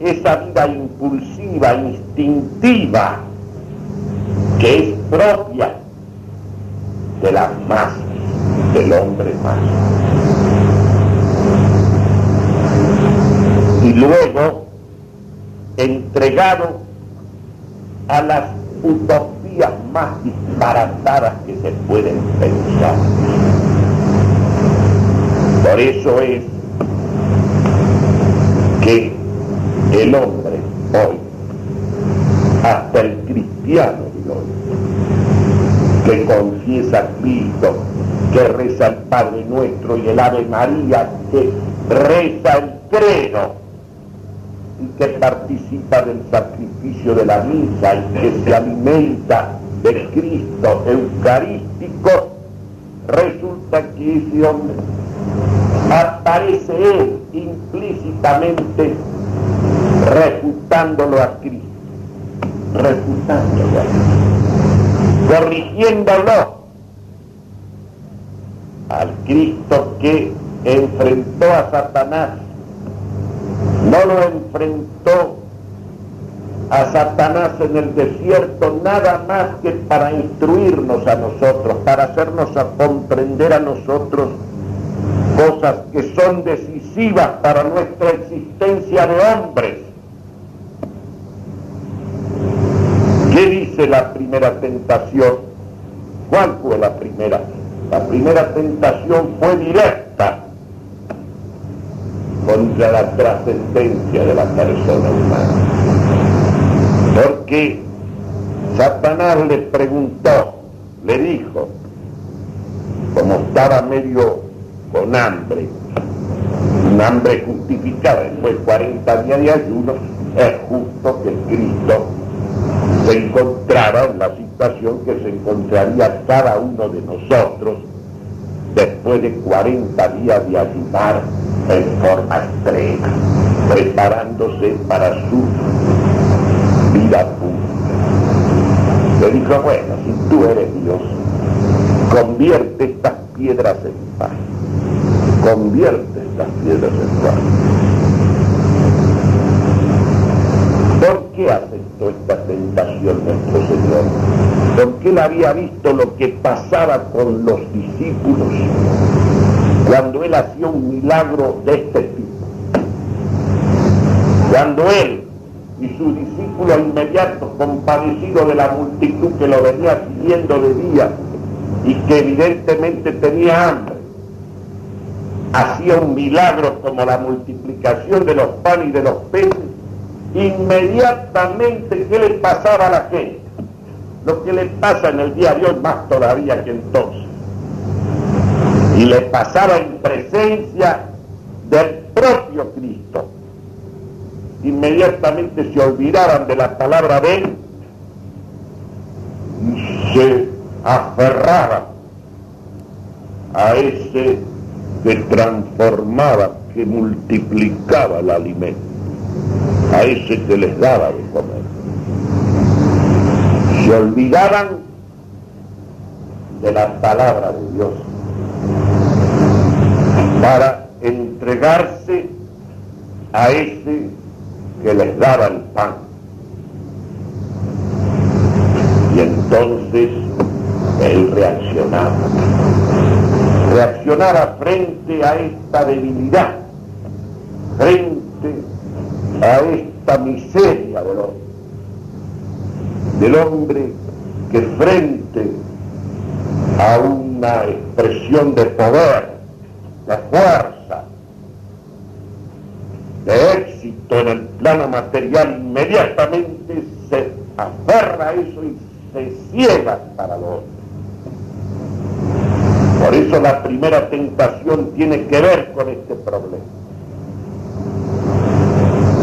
esa vida impulsiva, instintiva, que es propia de la más del hombre más. Y luego entregado a las utopías más disparatadas que se pueden pensar. Por eso es que el hombre hoy, hasta el cristiano de hoy, que confiesa a Cristo, que reza el Padre Nuestro y el Ave María, que reza el credo y que participa del sacrificio de la misa y que se alimenta del Cristo eucarístico, resulta que ese hombre aparece él implícitamente refutándolo a Cristo, refutándolo a Cristo, corrigiéndolo al Cristo que enfrentó a Satanás. No lo enfrentó a Satanás en el desierto nada más que para instruirnos a nosotros, para hacernos a comprender a nosotros cosas que son decisivas para nuestra existencia de hombres. ¿Qué dice la primera tentación? ¿Cuál fue la primera? La primera tentación fue directa contra la trascendencia de la persona humana. Porque Satanás le preguntó, le dijo, como estaba medio con hambre, un hambre justificada, después de 40 días de ayuno, es justo que Cristo se encontrara en la situación que se encontraría cada uno de nosotros después de 40 días de ayunar en forma extrema, preparándose para su vida pública. Le dijo, bueno, si tú eres Dios, convierte estas piedras en pan convierte estas piedras en pan. ¿Por qué aceptó esta tentación nuestro Señor? Porque él había visto lo que pasaba con los discípulos cuando él hacía un milagro de este tipo. Cuando él y sus discípulos inmediatos, compadecidos de la multitud que lo venía siguiendo de día y que evidentemente tenía hambre, hacía un milagro como la multiplicación de los panes y de los peces, inmediatamente, ¿qué le pasaba a la gente? lo que le pasa en el día de hoy más todavía que entonces. Y le pasaba en presencia del propio Cristo. Inmediatamente se olvidaban de la palabra de él y se aferraban a ese que transformaba, que multiplicaba el alimento, a ese que les daba de comer. Se olvidaban de la palabra de Dios para entregarse a ese que les daba el pan. Y entonces él reaccionaba. Reaccionaba frente a esta debilidad, frente a esta miseria del hombre. Del hombre que frente a una expresión de poder, de fuerza, de éxito en el plano material, inmediatamente se aferra a eso y se ciega para lo. Por eso la primera tentación tiene que ver con este problema.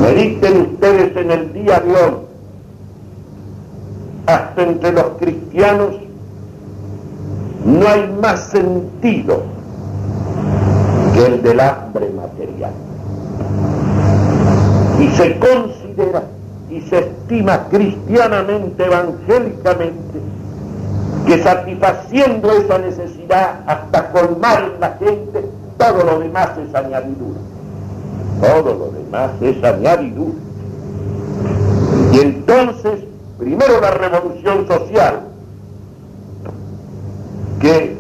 Mediten ustedes en el día de hoy, hasta entre los cristianos no hay más sentido que el del hambre material. Y se considera y se estima cristianamente, evangélicamente, que satisfaciendo esa necesidad hasta colmar la gente, todo lo demás es añadidura. Todo lo demás es añadidura. Y entonces, primero la revolución social, que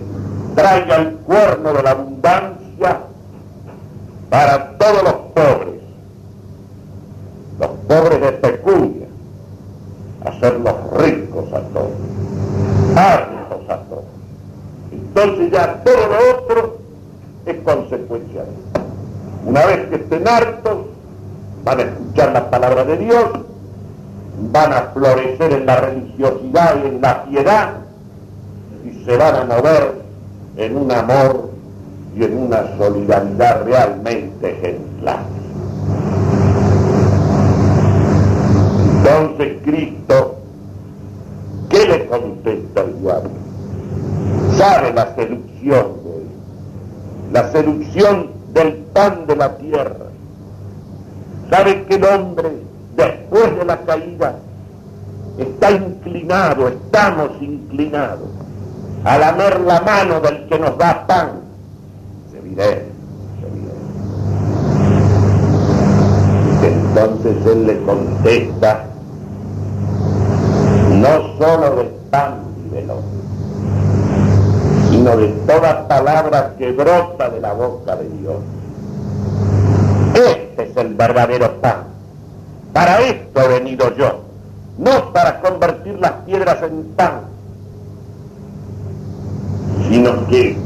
traiga el cuerno de la abundancia para todos los pobres, los pobres de pecunia, hacerlos ricos a todos hartos a todos. Entonces ya todo lo otro es consecuencia de eso. Una vez que estén hartos, van a escuchar la palabra de Dios, van a florecer en la religiosidad y en la piedad, y se van a mover en un amor y en una solidaridad realmente ejemplar. Entonces Cristo ¿Qué le contesta Sabe la seducción de él, la seducción del pan de la tierra. Sabe que el hombre, después de la caída, está inclinado, estamos inclinados a lamer la mano del que nos da pan. Se diré, se Entonces él le contesta no solo del pan sino de toda palabra que brota de la boca de Dios. Este es el verdadero pan. Para esto he venido yo, no para convertir las piedras en pan, sino que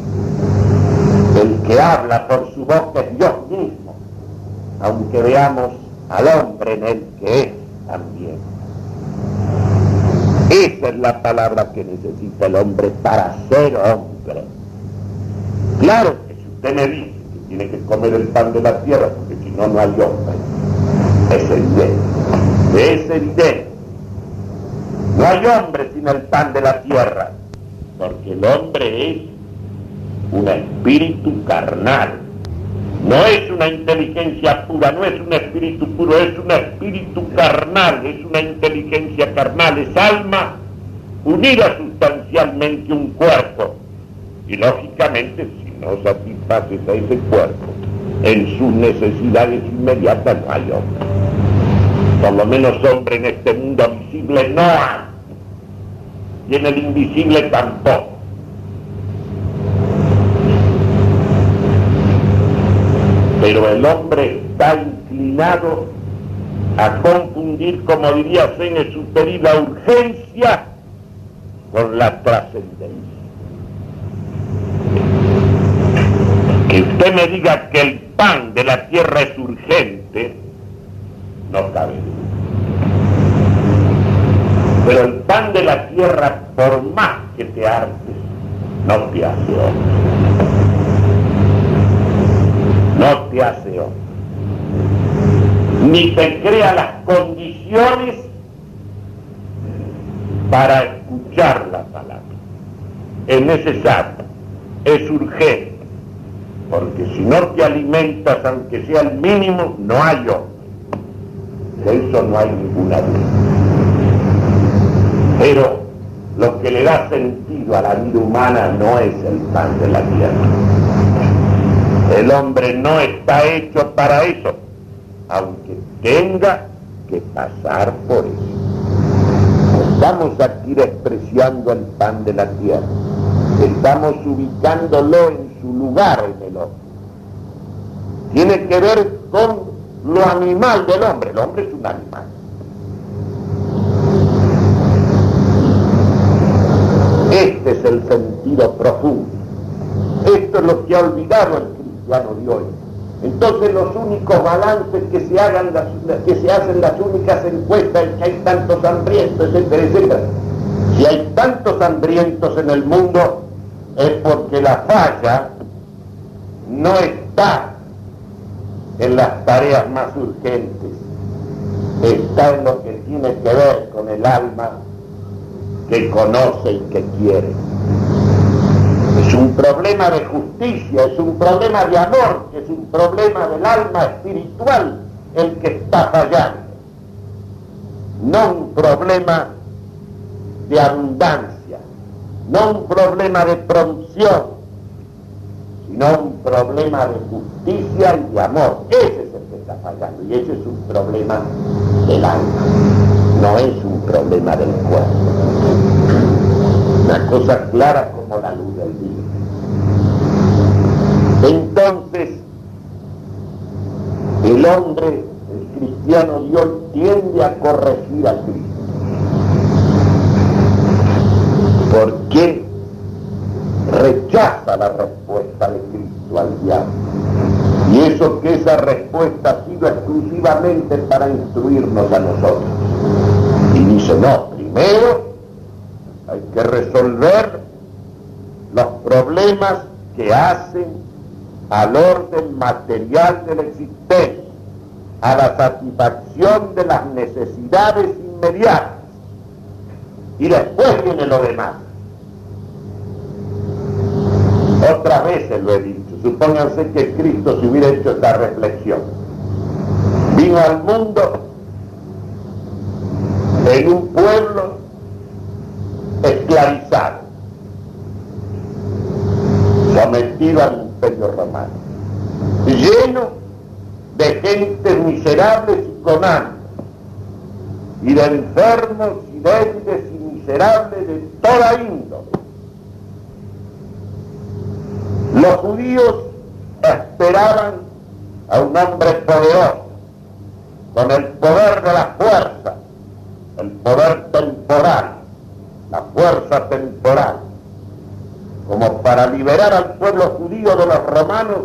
el que habla por su boca es Dios mismo, aunque veamos al hombre en el que es también. Esa es la palabra que necesita el hombre para ser hombre. Claro que si usted me dice que tiene que comer el pan de la tierra, porque si no, no hay hombre, es evidente. Es evidente. No hay hombre sin el pan de la tierra, porque el hombre es un espíritu carnal. No es una inteligencia pura, no es un espíritu puro, es un espíritu carnal, es una inteligencia carnal, es alma unida sustancialmente un cuerpo. Y lógicamente, si no satisfaces a ese cuerpo, en sus necesidades inmediatas no hay hombre. Por lo menos hombre en este mundo visible no hay. Y en el invisible tampoco. Pero el hombre está inclinado a confundir, como diría Saint-Exupéry, la urgencia con la trascendencia. Que usted me diga que el pan de la tierra es urgente, no cabe Pero el pan de la tierra, por más que te hartes, no te hace hombre. No te hace hombre. Ni te crea las condiciones para escuchar la palabra. Es necesario, es urgente, porque si no te alimentas, aunque sea el mínimo, no hay hombre. De eso no hay ninguna duda. Pero lo que le da sentido a la vida humana no es el pan de la tierra. El hombre no está hecho para eso, aunque tenga que pasar por eso. Estamos aquí despreciando el pan de la tierra. Estamos ubicándolo en su lugar en el hombre. Tiene que ver con lo animal del hombre. El hombre es un animal. Este es el sentido profundo. Esto es lo que ha olvidado el cristiano de hoy. Entonces los únicos balances que se hagan, que se hacen las únicas encuestas en que hay tantos hambrientos, etcétera. Si hay tantos hambrientos en el mundo es porque la falla no está en las tareas más urgentes, está en lo que tiene que ver con el alma que conoce y que quiere. Es un problema de justicia, es un problema de amor, es un problema del alma espiritual el que está fallando, no un problema de abundancia, no un problema de producción, sino un problema de justicia y de amor. Ese es el que está fallando y ese es un problema del alma, no es un problema del cuerpo. Una cosa clara como la luz. Entonces, el hombre, el cristiano de hoy, tiende a corregir a Cristo. ¿Por qué rechaza la respuesta de Cristo al diablo? Y eso que esa respuesta ha sido exclusivamente para instruirnos a nosotros. Y dice, no, primero hay que resolver los problemas que hacen al orden material de la existencia, a la satisfacción de las necesidades inmediatas. Y después viene lo demás. Otras veces lo he dicho. Supónganse que Cristo se hubiera hecho esta reflexión. Vino al mundo en un pueblo esclavizado, sometido al imperio lleno de gente miserables y hambre, y de enfermos y débiles y miserables de toda índole. Los judíos esperaban a un hombre poderoso, con el poder de la fuerza, el poder temporal, la fuerza temporal, como para liberar al pueblo judío de los romanos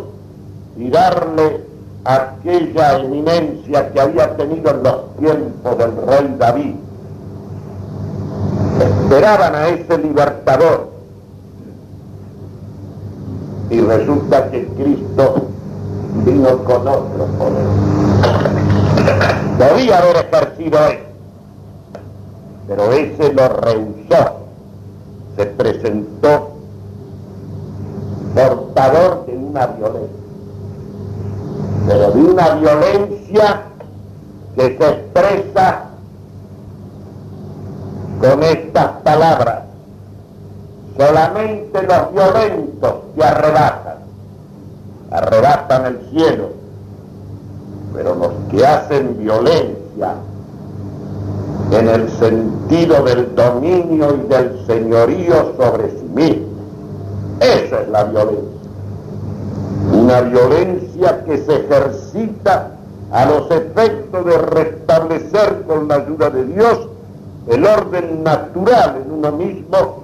y darle aquella eminencia que había tenido en los tiempos del rey David. Esperaban a ese libertador y resulta que Cristo vino con otro poder. Podía haber ejercido eso, pero ese lo rehusó. Se presentó portador de una violencia, pero de una violencia que se expresa con estas palabras. Solamente los violentos que arrebatan, arrebatan el cielo, pero los que hacen violencia en el sentido del dominio y del señorío sobre sí mismo. Esa es la violencia. Una violencia que se ejercita a los efectos de restablecer con la ayuda de Dios el orden natural en uno mismo,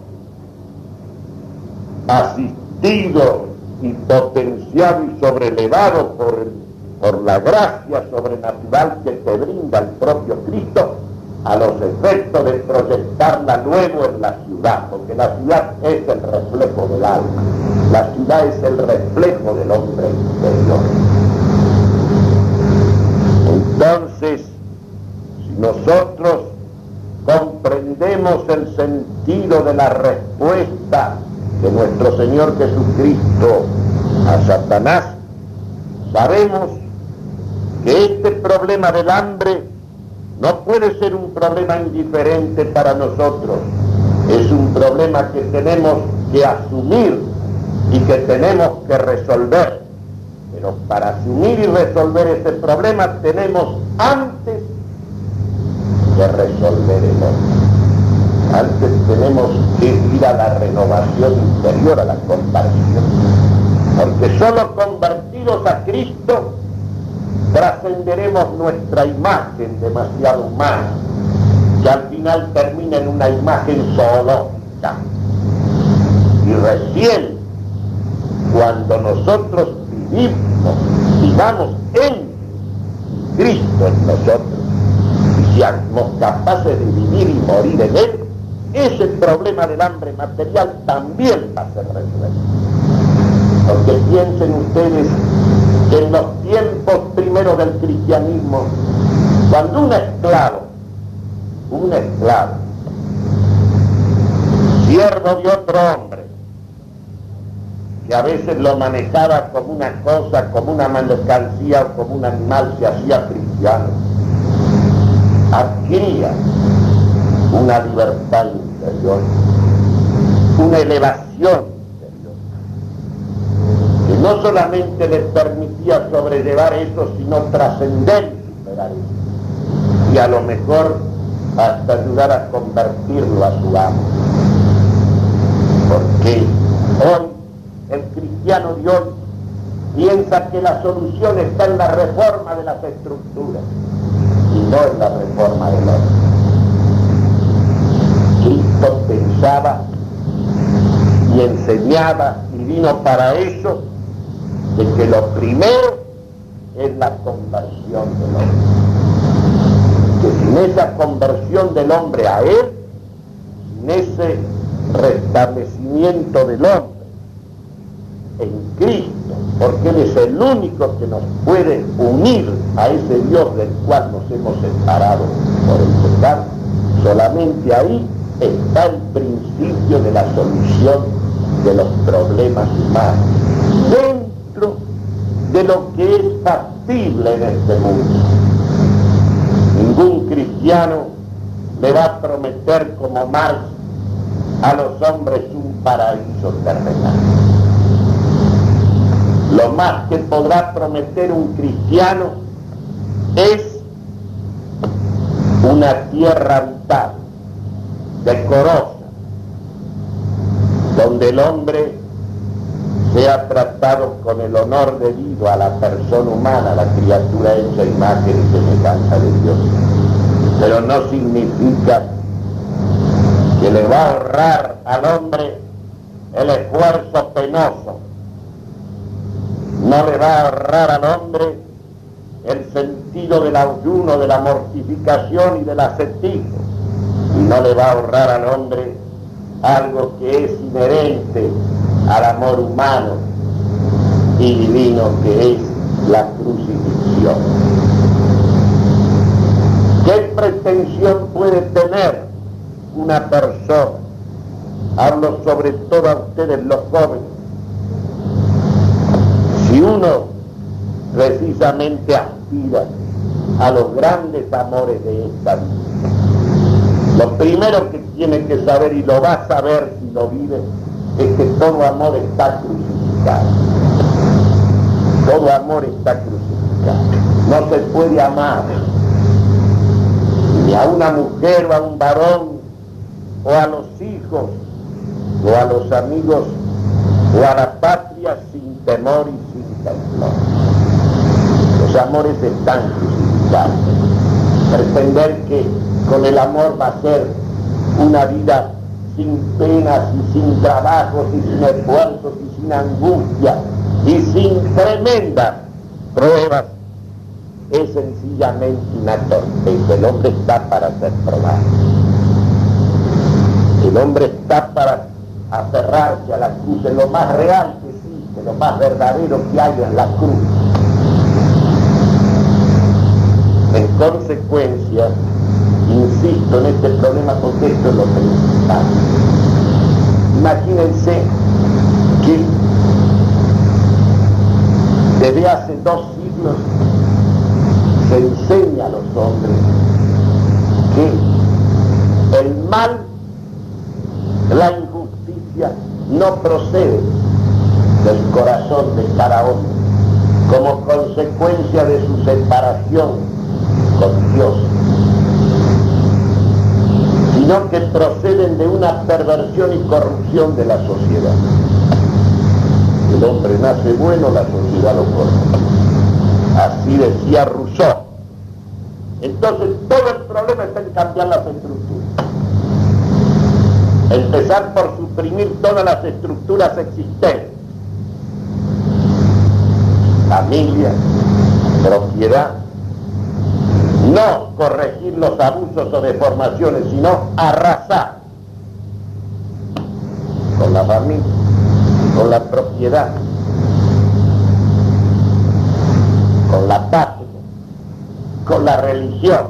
asistido y potenciado y sobrelevado por, por la gracia sobrenatural que te brinda el propio Cristo, a los efectos de proyectarla luego en la ciudad, porque la ciudad es el reflejo del alma, la ciudad es el reflejo del hombre interior. Entonces, si nosotros comprendemos el sentido de la respuesta de nuestro Señor Jesucristo a Satanás, sabemos que este problema del hambre no puede ser un problema indiferente para nosotros, es un problema que tenemos que asumir y que tenemos que resolver. Pero para asumir y resolver ese problema tenemos antes que resolver el otro. Antes tenemos que ir a la renovación interior, a la conversión. Porque solo convertidos a Cristo trascenderemos nuestra imagen demasiado humana, que al final termina en una imagen zoológica. Y recién, cuando nosotros vivimos, vivamos en Cristo en nosotros, y seamos capaces de vivir y morir en Él, ese problema del hambre material también va a ser resuelto. Porque piensen ustedes en los tiempos primeros del cristianismo, cuando un esclavo, un esclavo, siervo de otro hombre, que a veces lo manejaba como una cosa, como una mercancía o como un animal, se hacía cristiano, adquiría una libertad interior, una elevación no solamente le permitía sobrellevar eso, sino trascender y superar eso. Y a lo mejor hasta ayudar a convertirlo a su amo. Porque hoy el cristiano de hoy piensa que la solución está en la reforma de las estructuras y no en la reforma del hombre. Cristo pensaba y enseñaba y vino para eso de que lo primero es la conversión del hombre. Que sin esa conversión del hombre a él, sin ese restablecimiento del hombre en Cristo, porque Él es el único que nos puede unir a ese Dios del cual nos hemos separado por el pecado, solamente ahí está el principio de la solución de los problemas humanos de lo que es factible en este mundo. Ningún cristiano le va a prometer como Marx a los hombres un paraíso terrenal. Lo más que podrá prometer un cristiano es una tierra habitable, decorosa, donde el hombre sea tratado con el honor debido a la persona humana, la criatura hecha imagen y semejanza de Dios. Pero no significa que le va a ahorrar al hombre el esfuerzo penoso. No le va a ahorrar al hombre el sentido del ayuno, de la mortificación y del ascetismo. Y no le va a ahorrar al hombre algo que es inherente al amor humano y divino que es la crucifixión. ¿Qué pretensión puede tener una persona? Hablo sobre todo a ustedes los jóvenes. Si uno precisamente aspira a los grandes amores de esta vida, lo primero que tiene que saber y lo va a saber si lo vive es que todo amor está crucificado. Todo amor está crucificado. No se puede amar ni a una mujer o a un varón o a los hijos o a los amigos o a la patria sin temor y sin temor. Los amores están crucificados. Pretender que con el amor va a ser una vida sin penas y sin trabajos y sin esfuerzos y sin angustia y sin tremendas pruebas es sencillamente una torpeza. El hombre está para ser probado. El hombre está para aferrarse a la cruz, de lo más real que existe, lo más verdadero que hay en la cruz. En consecuencia, insisto en este problema porque esto es lo principal. Imagínense que desde hace dos siglos se enseña a los hombres que el mal, la injusticia, no procede del corazón de cada hombre como consecuencia de su separación Dios, sino que proceden de una perversión y corrupción de la sociedad. El hombre nace bueno, la sociedad lo corrompe. Así decía Rousseau. Entonces todo el problema está en cambiar las estructuras. Empezar por suprimir todas las estructuras existentes. Familia, propiedad, no corregir los abusos o deformaciones, sino arrasar con la familia, con la propiedad, con la patria, con la religión,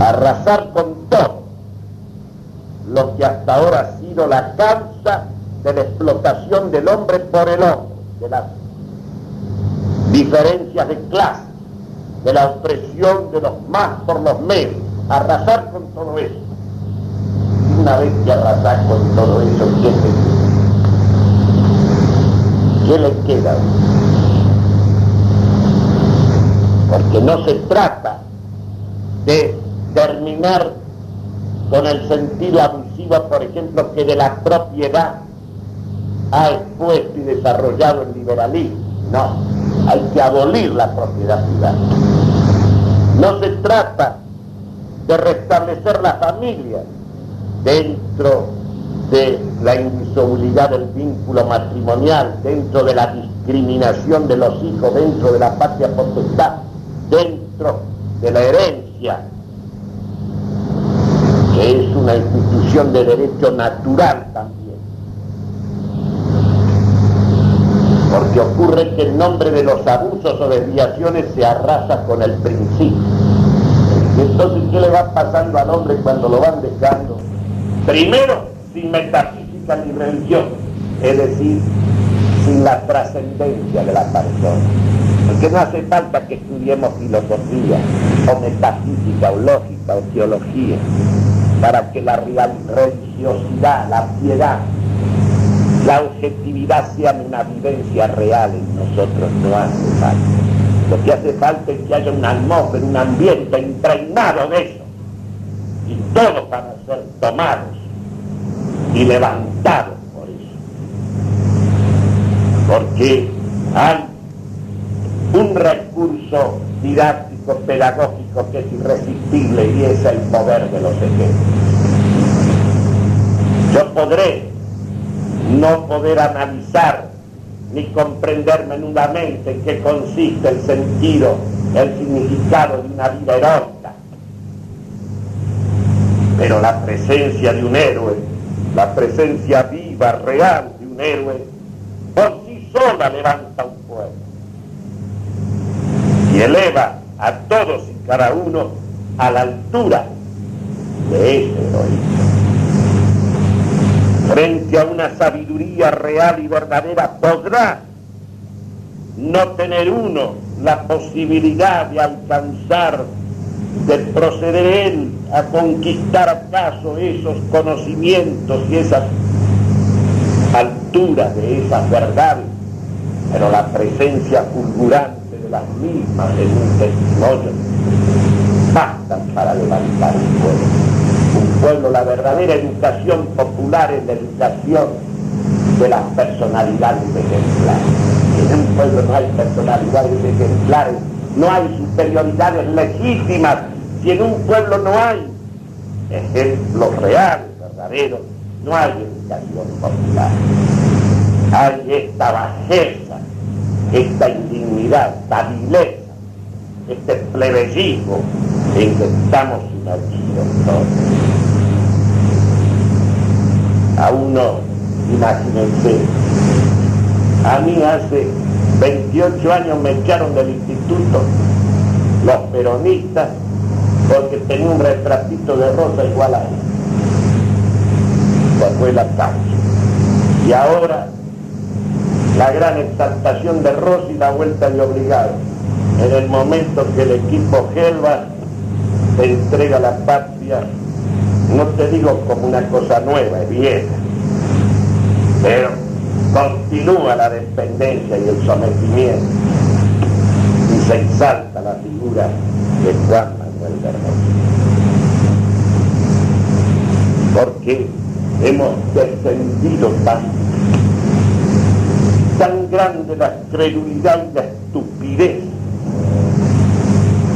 arrasar con todo lo que hasta ahora ha sido la causa de la explotación del hombre por el hombre, diferencias de clase, de la opresión de los más por los menos, arrasar con todo eso. Una vez que arrasar con todo eso, ¿qué le queda? ¿Qué le queda? Porque no se trata de terminar con el sentido abusivo, por ejemplo, que de la propiedad ha expuesto y desarrollado el liberalismo. No, hay que abolir la propiedad privada. No se trata de restablecer la familia dentro de la indisolubilidad del vínculo matrimonial, dentro de la discriminación de los hijos, dentro de la patria potestad, dentro de la herencia, que es una institución de derecho natural también porque ocurre que en nombre de los abusos o desviaciones se arrasa con el principio. Y entonces, ¿qué le va pasando al hombre cuando lo van dejando? Primero, sin metafísica ni religión, es decir, sin la trascendencia de la persona. Porque no hace falta que estudiemos filosofía, o metafísica, o lógica, o teología, para que la religiosidad, la piedad, la objetividad sea una vivencia real en nosotros, no hace falta. Lo que hace falta es que haya una atmósfera, un ambiente impregnado de eso. Y todos van a ser tomados y levantados por eso. Porque hay un recurso didáctico, pedagógico que es irresistible y es el poder de los ejemplos. Yo podré no poder analizar ni comprender menudamente en qué consiste el sentido, el significado de una vida heroica. Pero la presencia de un héroe, la presencia viva, real de un héroe, por sí sola levanta un pueblo y eleva a todos y cada uno a la altura de ese heroísmo frente a una sabiduría real y verdadera, podrá no tener uno la posibilidad de alcanzar, de proceder él a conquistar acaso esos conocimientos y esas alturas de esas verdades, pero la presencia fulgurante de las mismas en un testimonio basta para levantar un pueblo pueblo, la verdadera educación popular es la educación de las personalidades ejemplares. En un pueblo no hay personalidades ejemplares, no hay superioridades legítimas, si en un pueblo no hay ejemplos reales, verdaderos, no hay educación popular. Hay esta bajeza esta indignidad, esta vileza, este plebeyismo en que estamos sumergidos todos. A uno, imagínense, a mí hace 28 años me echaron del instituto los peronistas porque tenía un retratito de rosa igual a él. fue la causa. Y ahora la gran exaltación de Rossi y la vuelta de obligado. En el momento que el equipo Gelba entrega la patria, no te digo como una cosa nueva, es vieja, pero continúa la dependencia y el sometimiento y se exalta la figura de Juan Manuel Berroso. Porque hemos descendido tanto tan grande la credulidad y la estupidez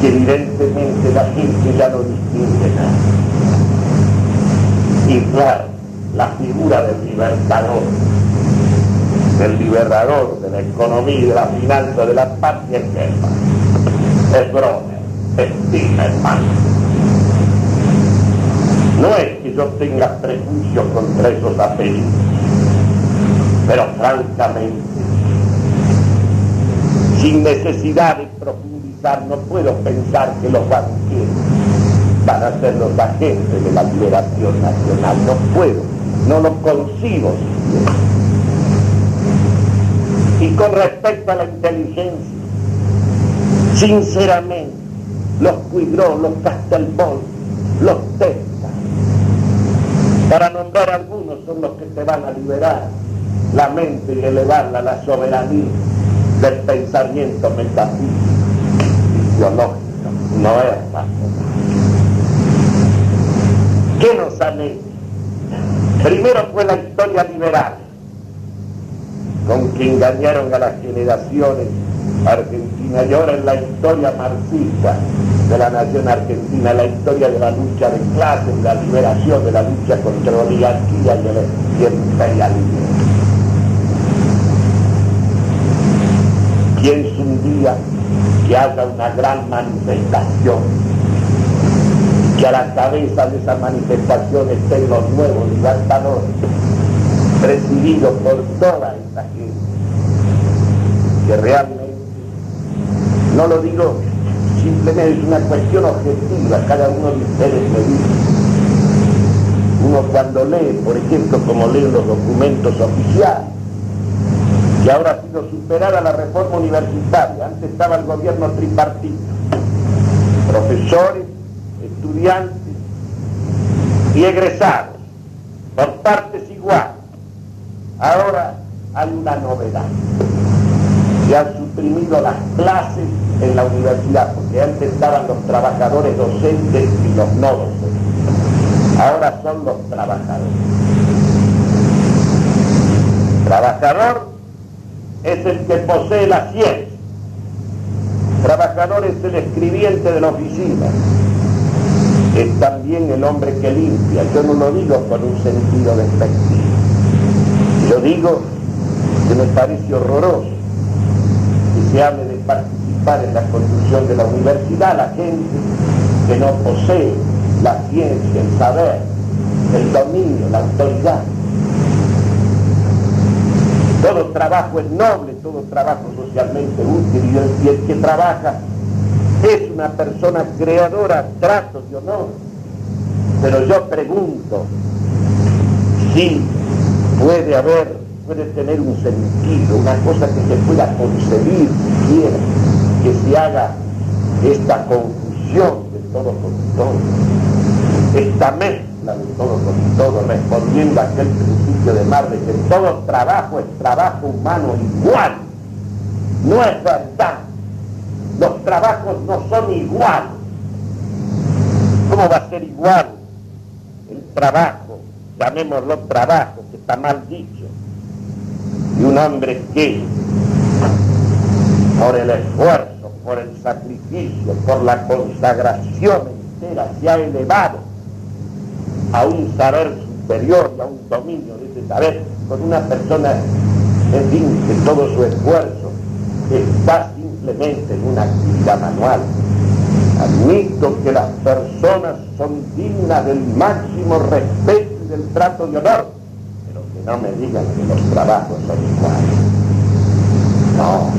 que evidentemente la gente ya no distingue nada. Y la figura del libertador, del liberador de la economía y de la finanza de la patria es es broma, es digna. No es que yo tenga prejuicios contra esos apellidos, pero francamente sin necesidad de no puedo pensar que los banqueros van a ser los agentes de la liberación nacional, no puedo, no lo concibo. Y con respecto a la inteligencia, sinceramente, los Cuidró, los Castelbol, los Testa, para nombrar algunos, son los que te van a liberar la mente y elevarla a la soberanía del pensamiento metafísico, no es. ¿Qué nos han hecho? Primero fue la historia liberal, con que engañaron a las generaciones argentinas y ahora es la historia marxista de la nación argentina, la historia de la lucha de clases, la liberación de la lucha contra la oligarquía y el imperialismo. pienso un día que haya una gran manifestación, que a la cabeza de esa manifestación estén los nuevos libertadores, presididos por toda esta gente, que realmente, no lo digo simplemente es una cuestión objetiva, cada uno de ustedes me dice. Uno cuando lee, por ejemplo, como leen los documentos oficiales, ahora ha sido superada la reforma universitaria. Antes estaba el gobierno tripartito, profesores, estudiantes y egresados, por partes iguales. Ahora hay una novedad. Se han suprimido las clases en la universidad, porque antes estaban los trabajadores docentes y los no docentes. Ahora son los trabajadores. Trabajador es el que posee la ciencia. Trabajador es el escribiente de la oficina. Es también el hombre que limpia. Yo no lo digo con un sentido despectivo. Yo digo que me parece horroroso que se hable de participar en la construcción de la universidad la gente que no posee la ciencia, el saber, el dominio, la autoridad. Todo trabajo es noble, todo trabajo socialmente útil y el, que trabaja es una persona creadora, trato y honor. Pero yo pregunto si puede haber, puede tener un sentido, una cosa que se pueda concebir siquiera, que se haga esta confusión de todo con todo, esta mezcla de todo con todo, respondiendo a aquel principio de Mar de que todo trabajo es trabajo humano igual. No es verdad. Los trabajos no son igual. ¿Cómo va a ser igual el trabajo, llamémoslo trabajo, que está mal dicho, y un hombre que por el esfuerzo, por el sacrificio, por la consagración entera se ha elevado a un saber superior y a un dominio de ese saber con una persona, en fin, que todo su esfuerzo está simplemente en una actividad manual. Admito que las personas son dignas del máximo respeto y del trato de honor, pero que no me digan que los trabajos son iguales. No,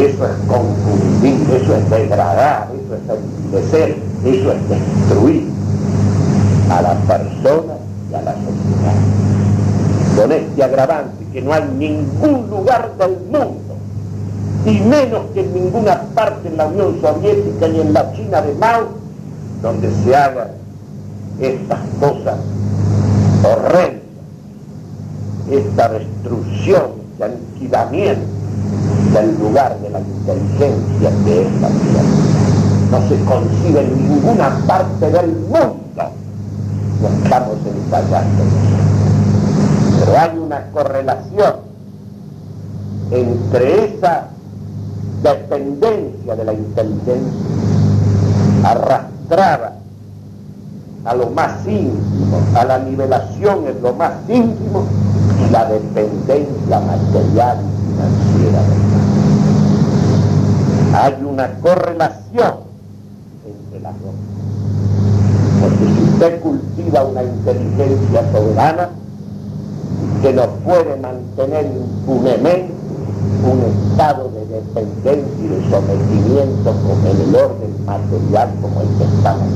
eso es confundir, eso es degradar, eso es envilecer, eso es destruir a la persona y a la sociedad. Con este agravante que no hay ningún lugar del mundo y menos que en ninguna parte en la Unión Soviética ni en la China de Mao, donde se hagan estas cosas horrendas, esta destrucción, este aniquilamiento del lugar de la inteligencia que es la vida. No se concibe en ninguna parte del mundo. No estamos ensayando. Pero hay una correlación entre esa dependencia de la inteligencia arrastrada a lo más íntimo, a la nivelación en lo más íntimo y la dependencia material y financiera Hay una correlación entre las dos. Usted cultiva una inteligencia soberana, que no puede mantener impunemente un estado de dependencia y de sometimiento con el orden material como el que estamos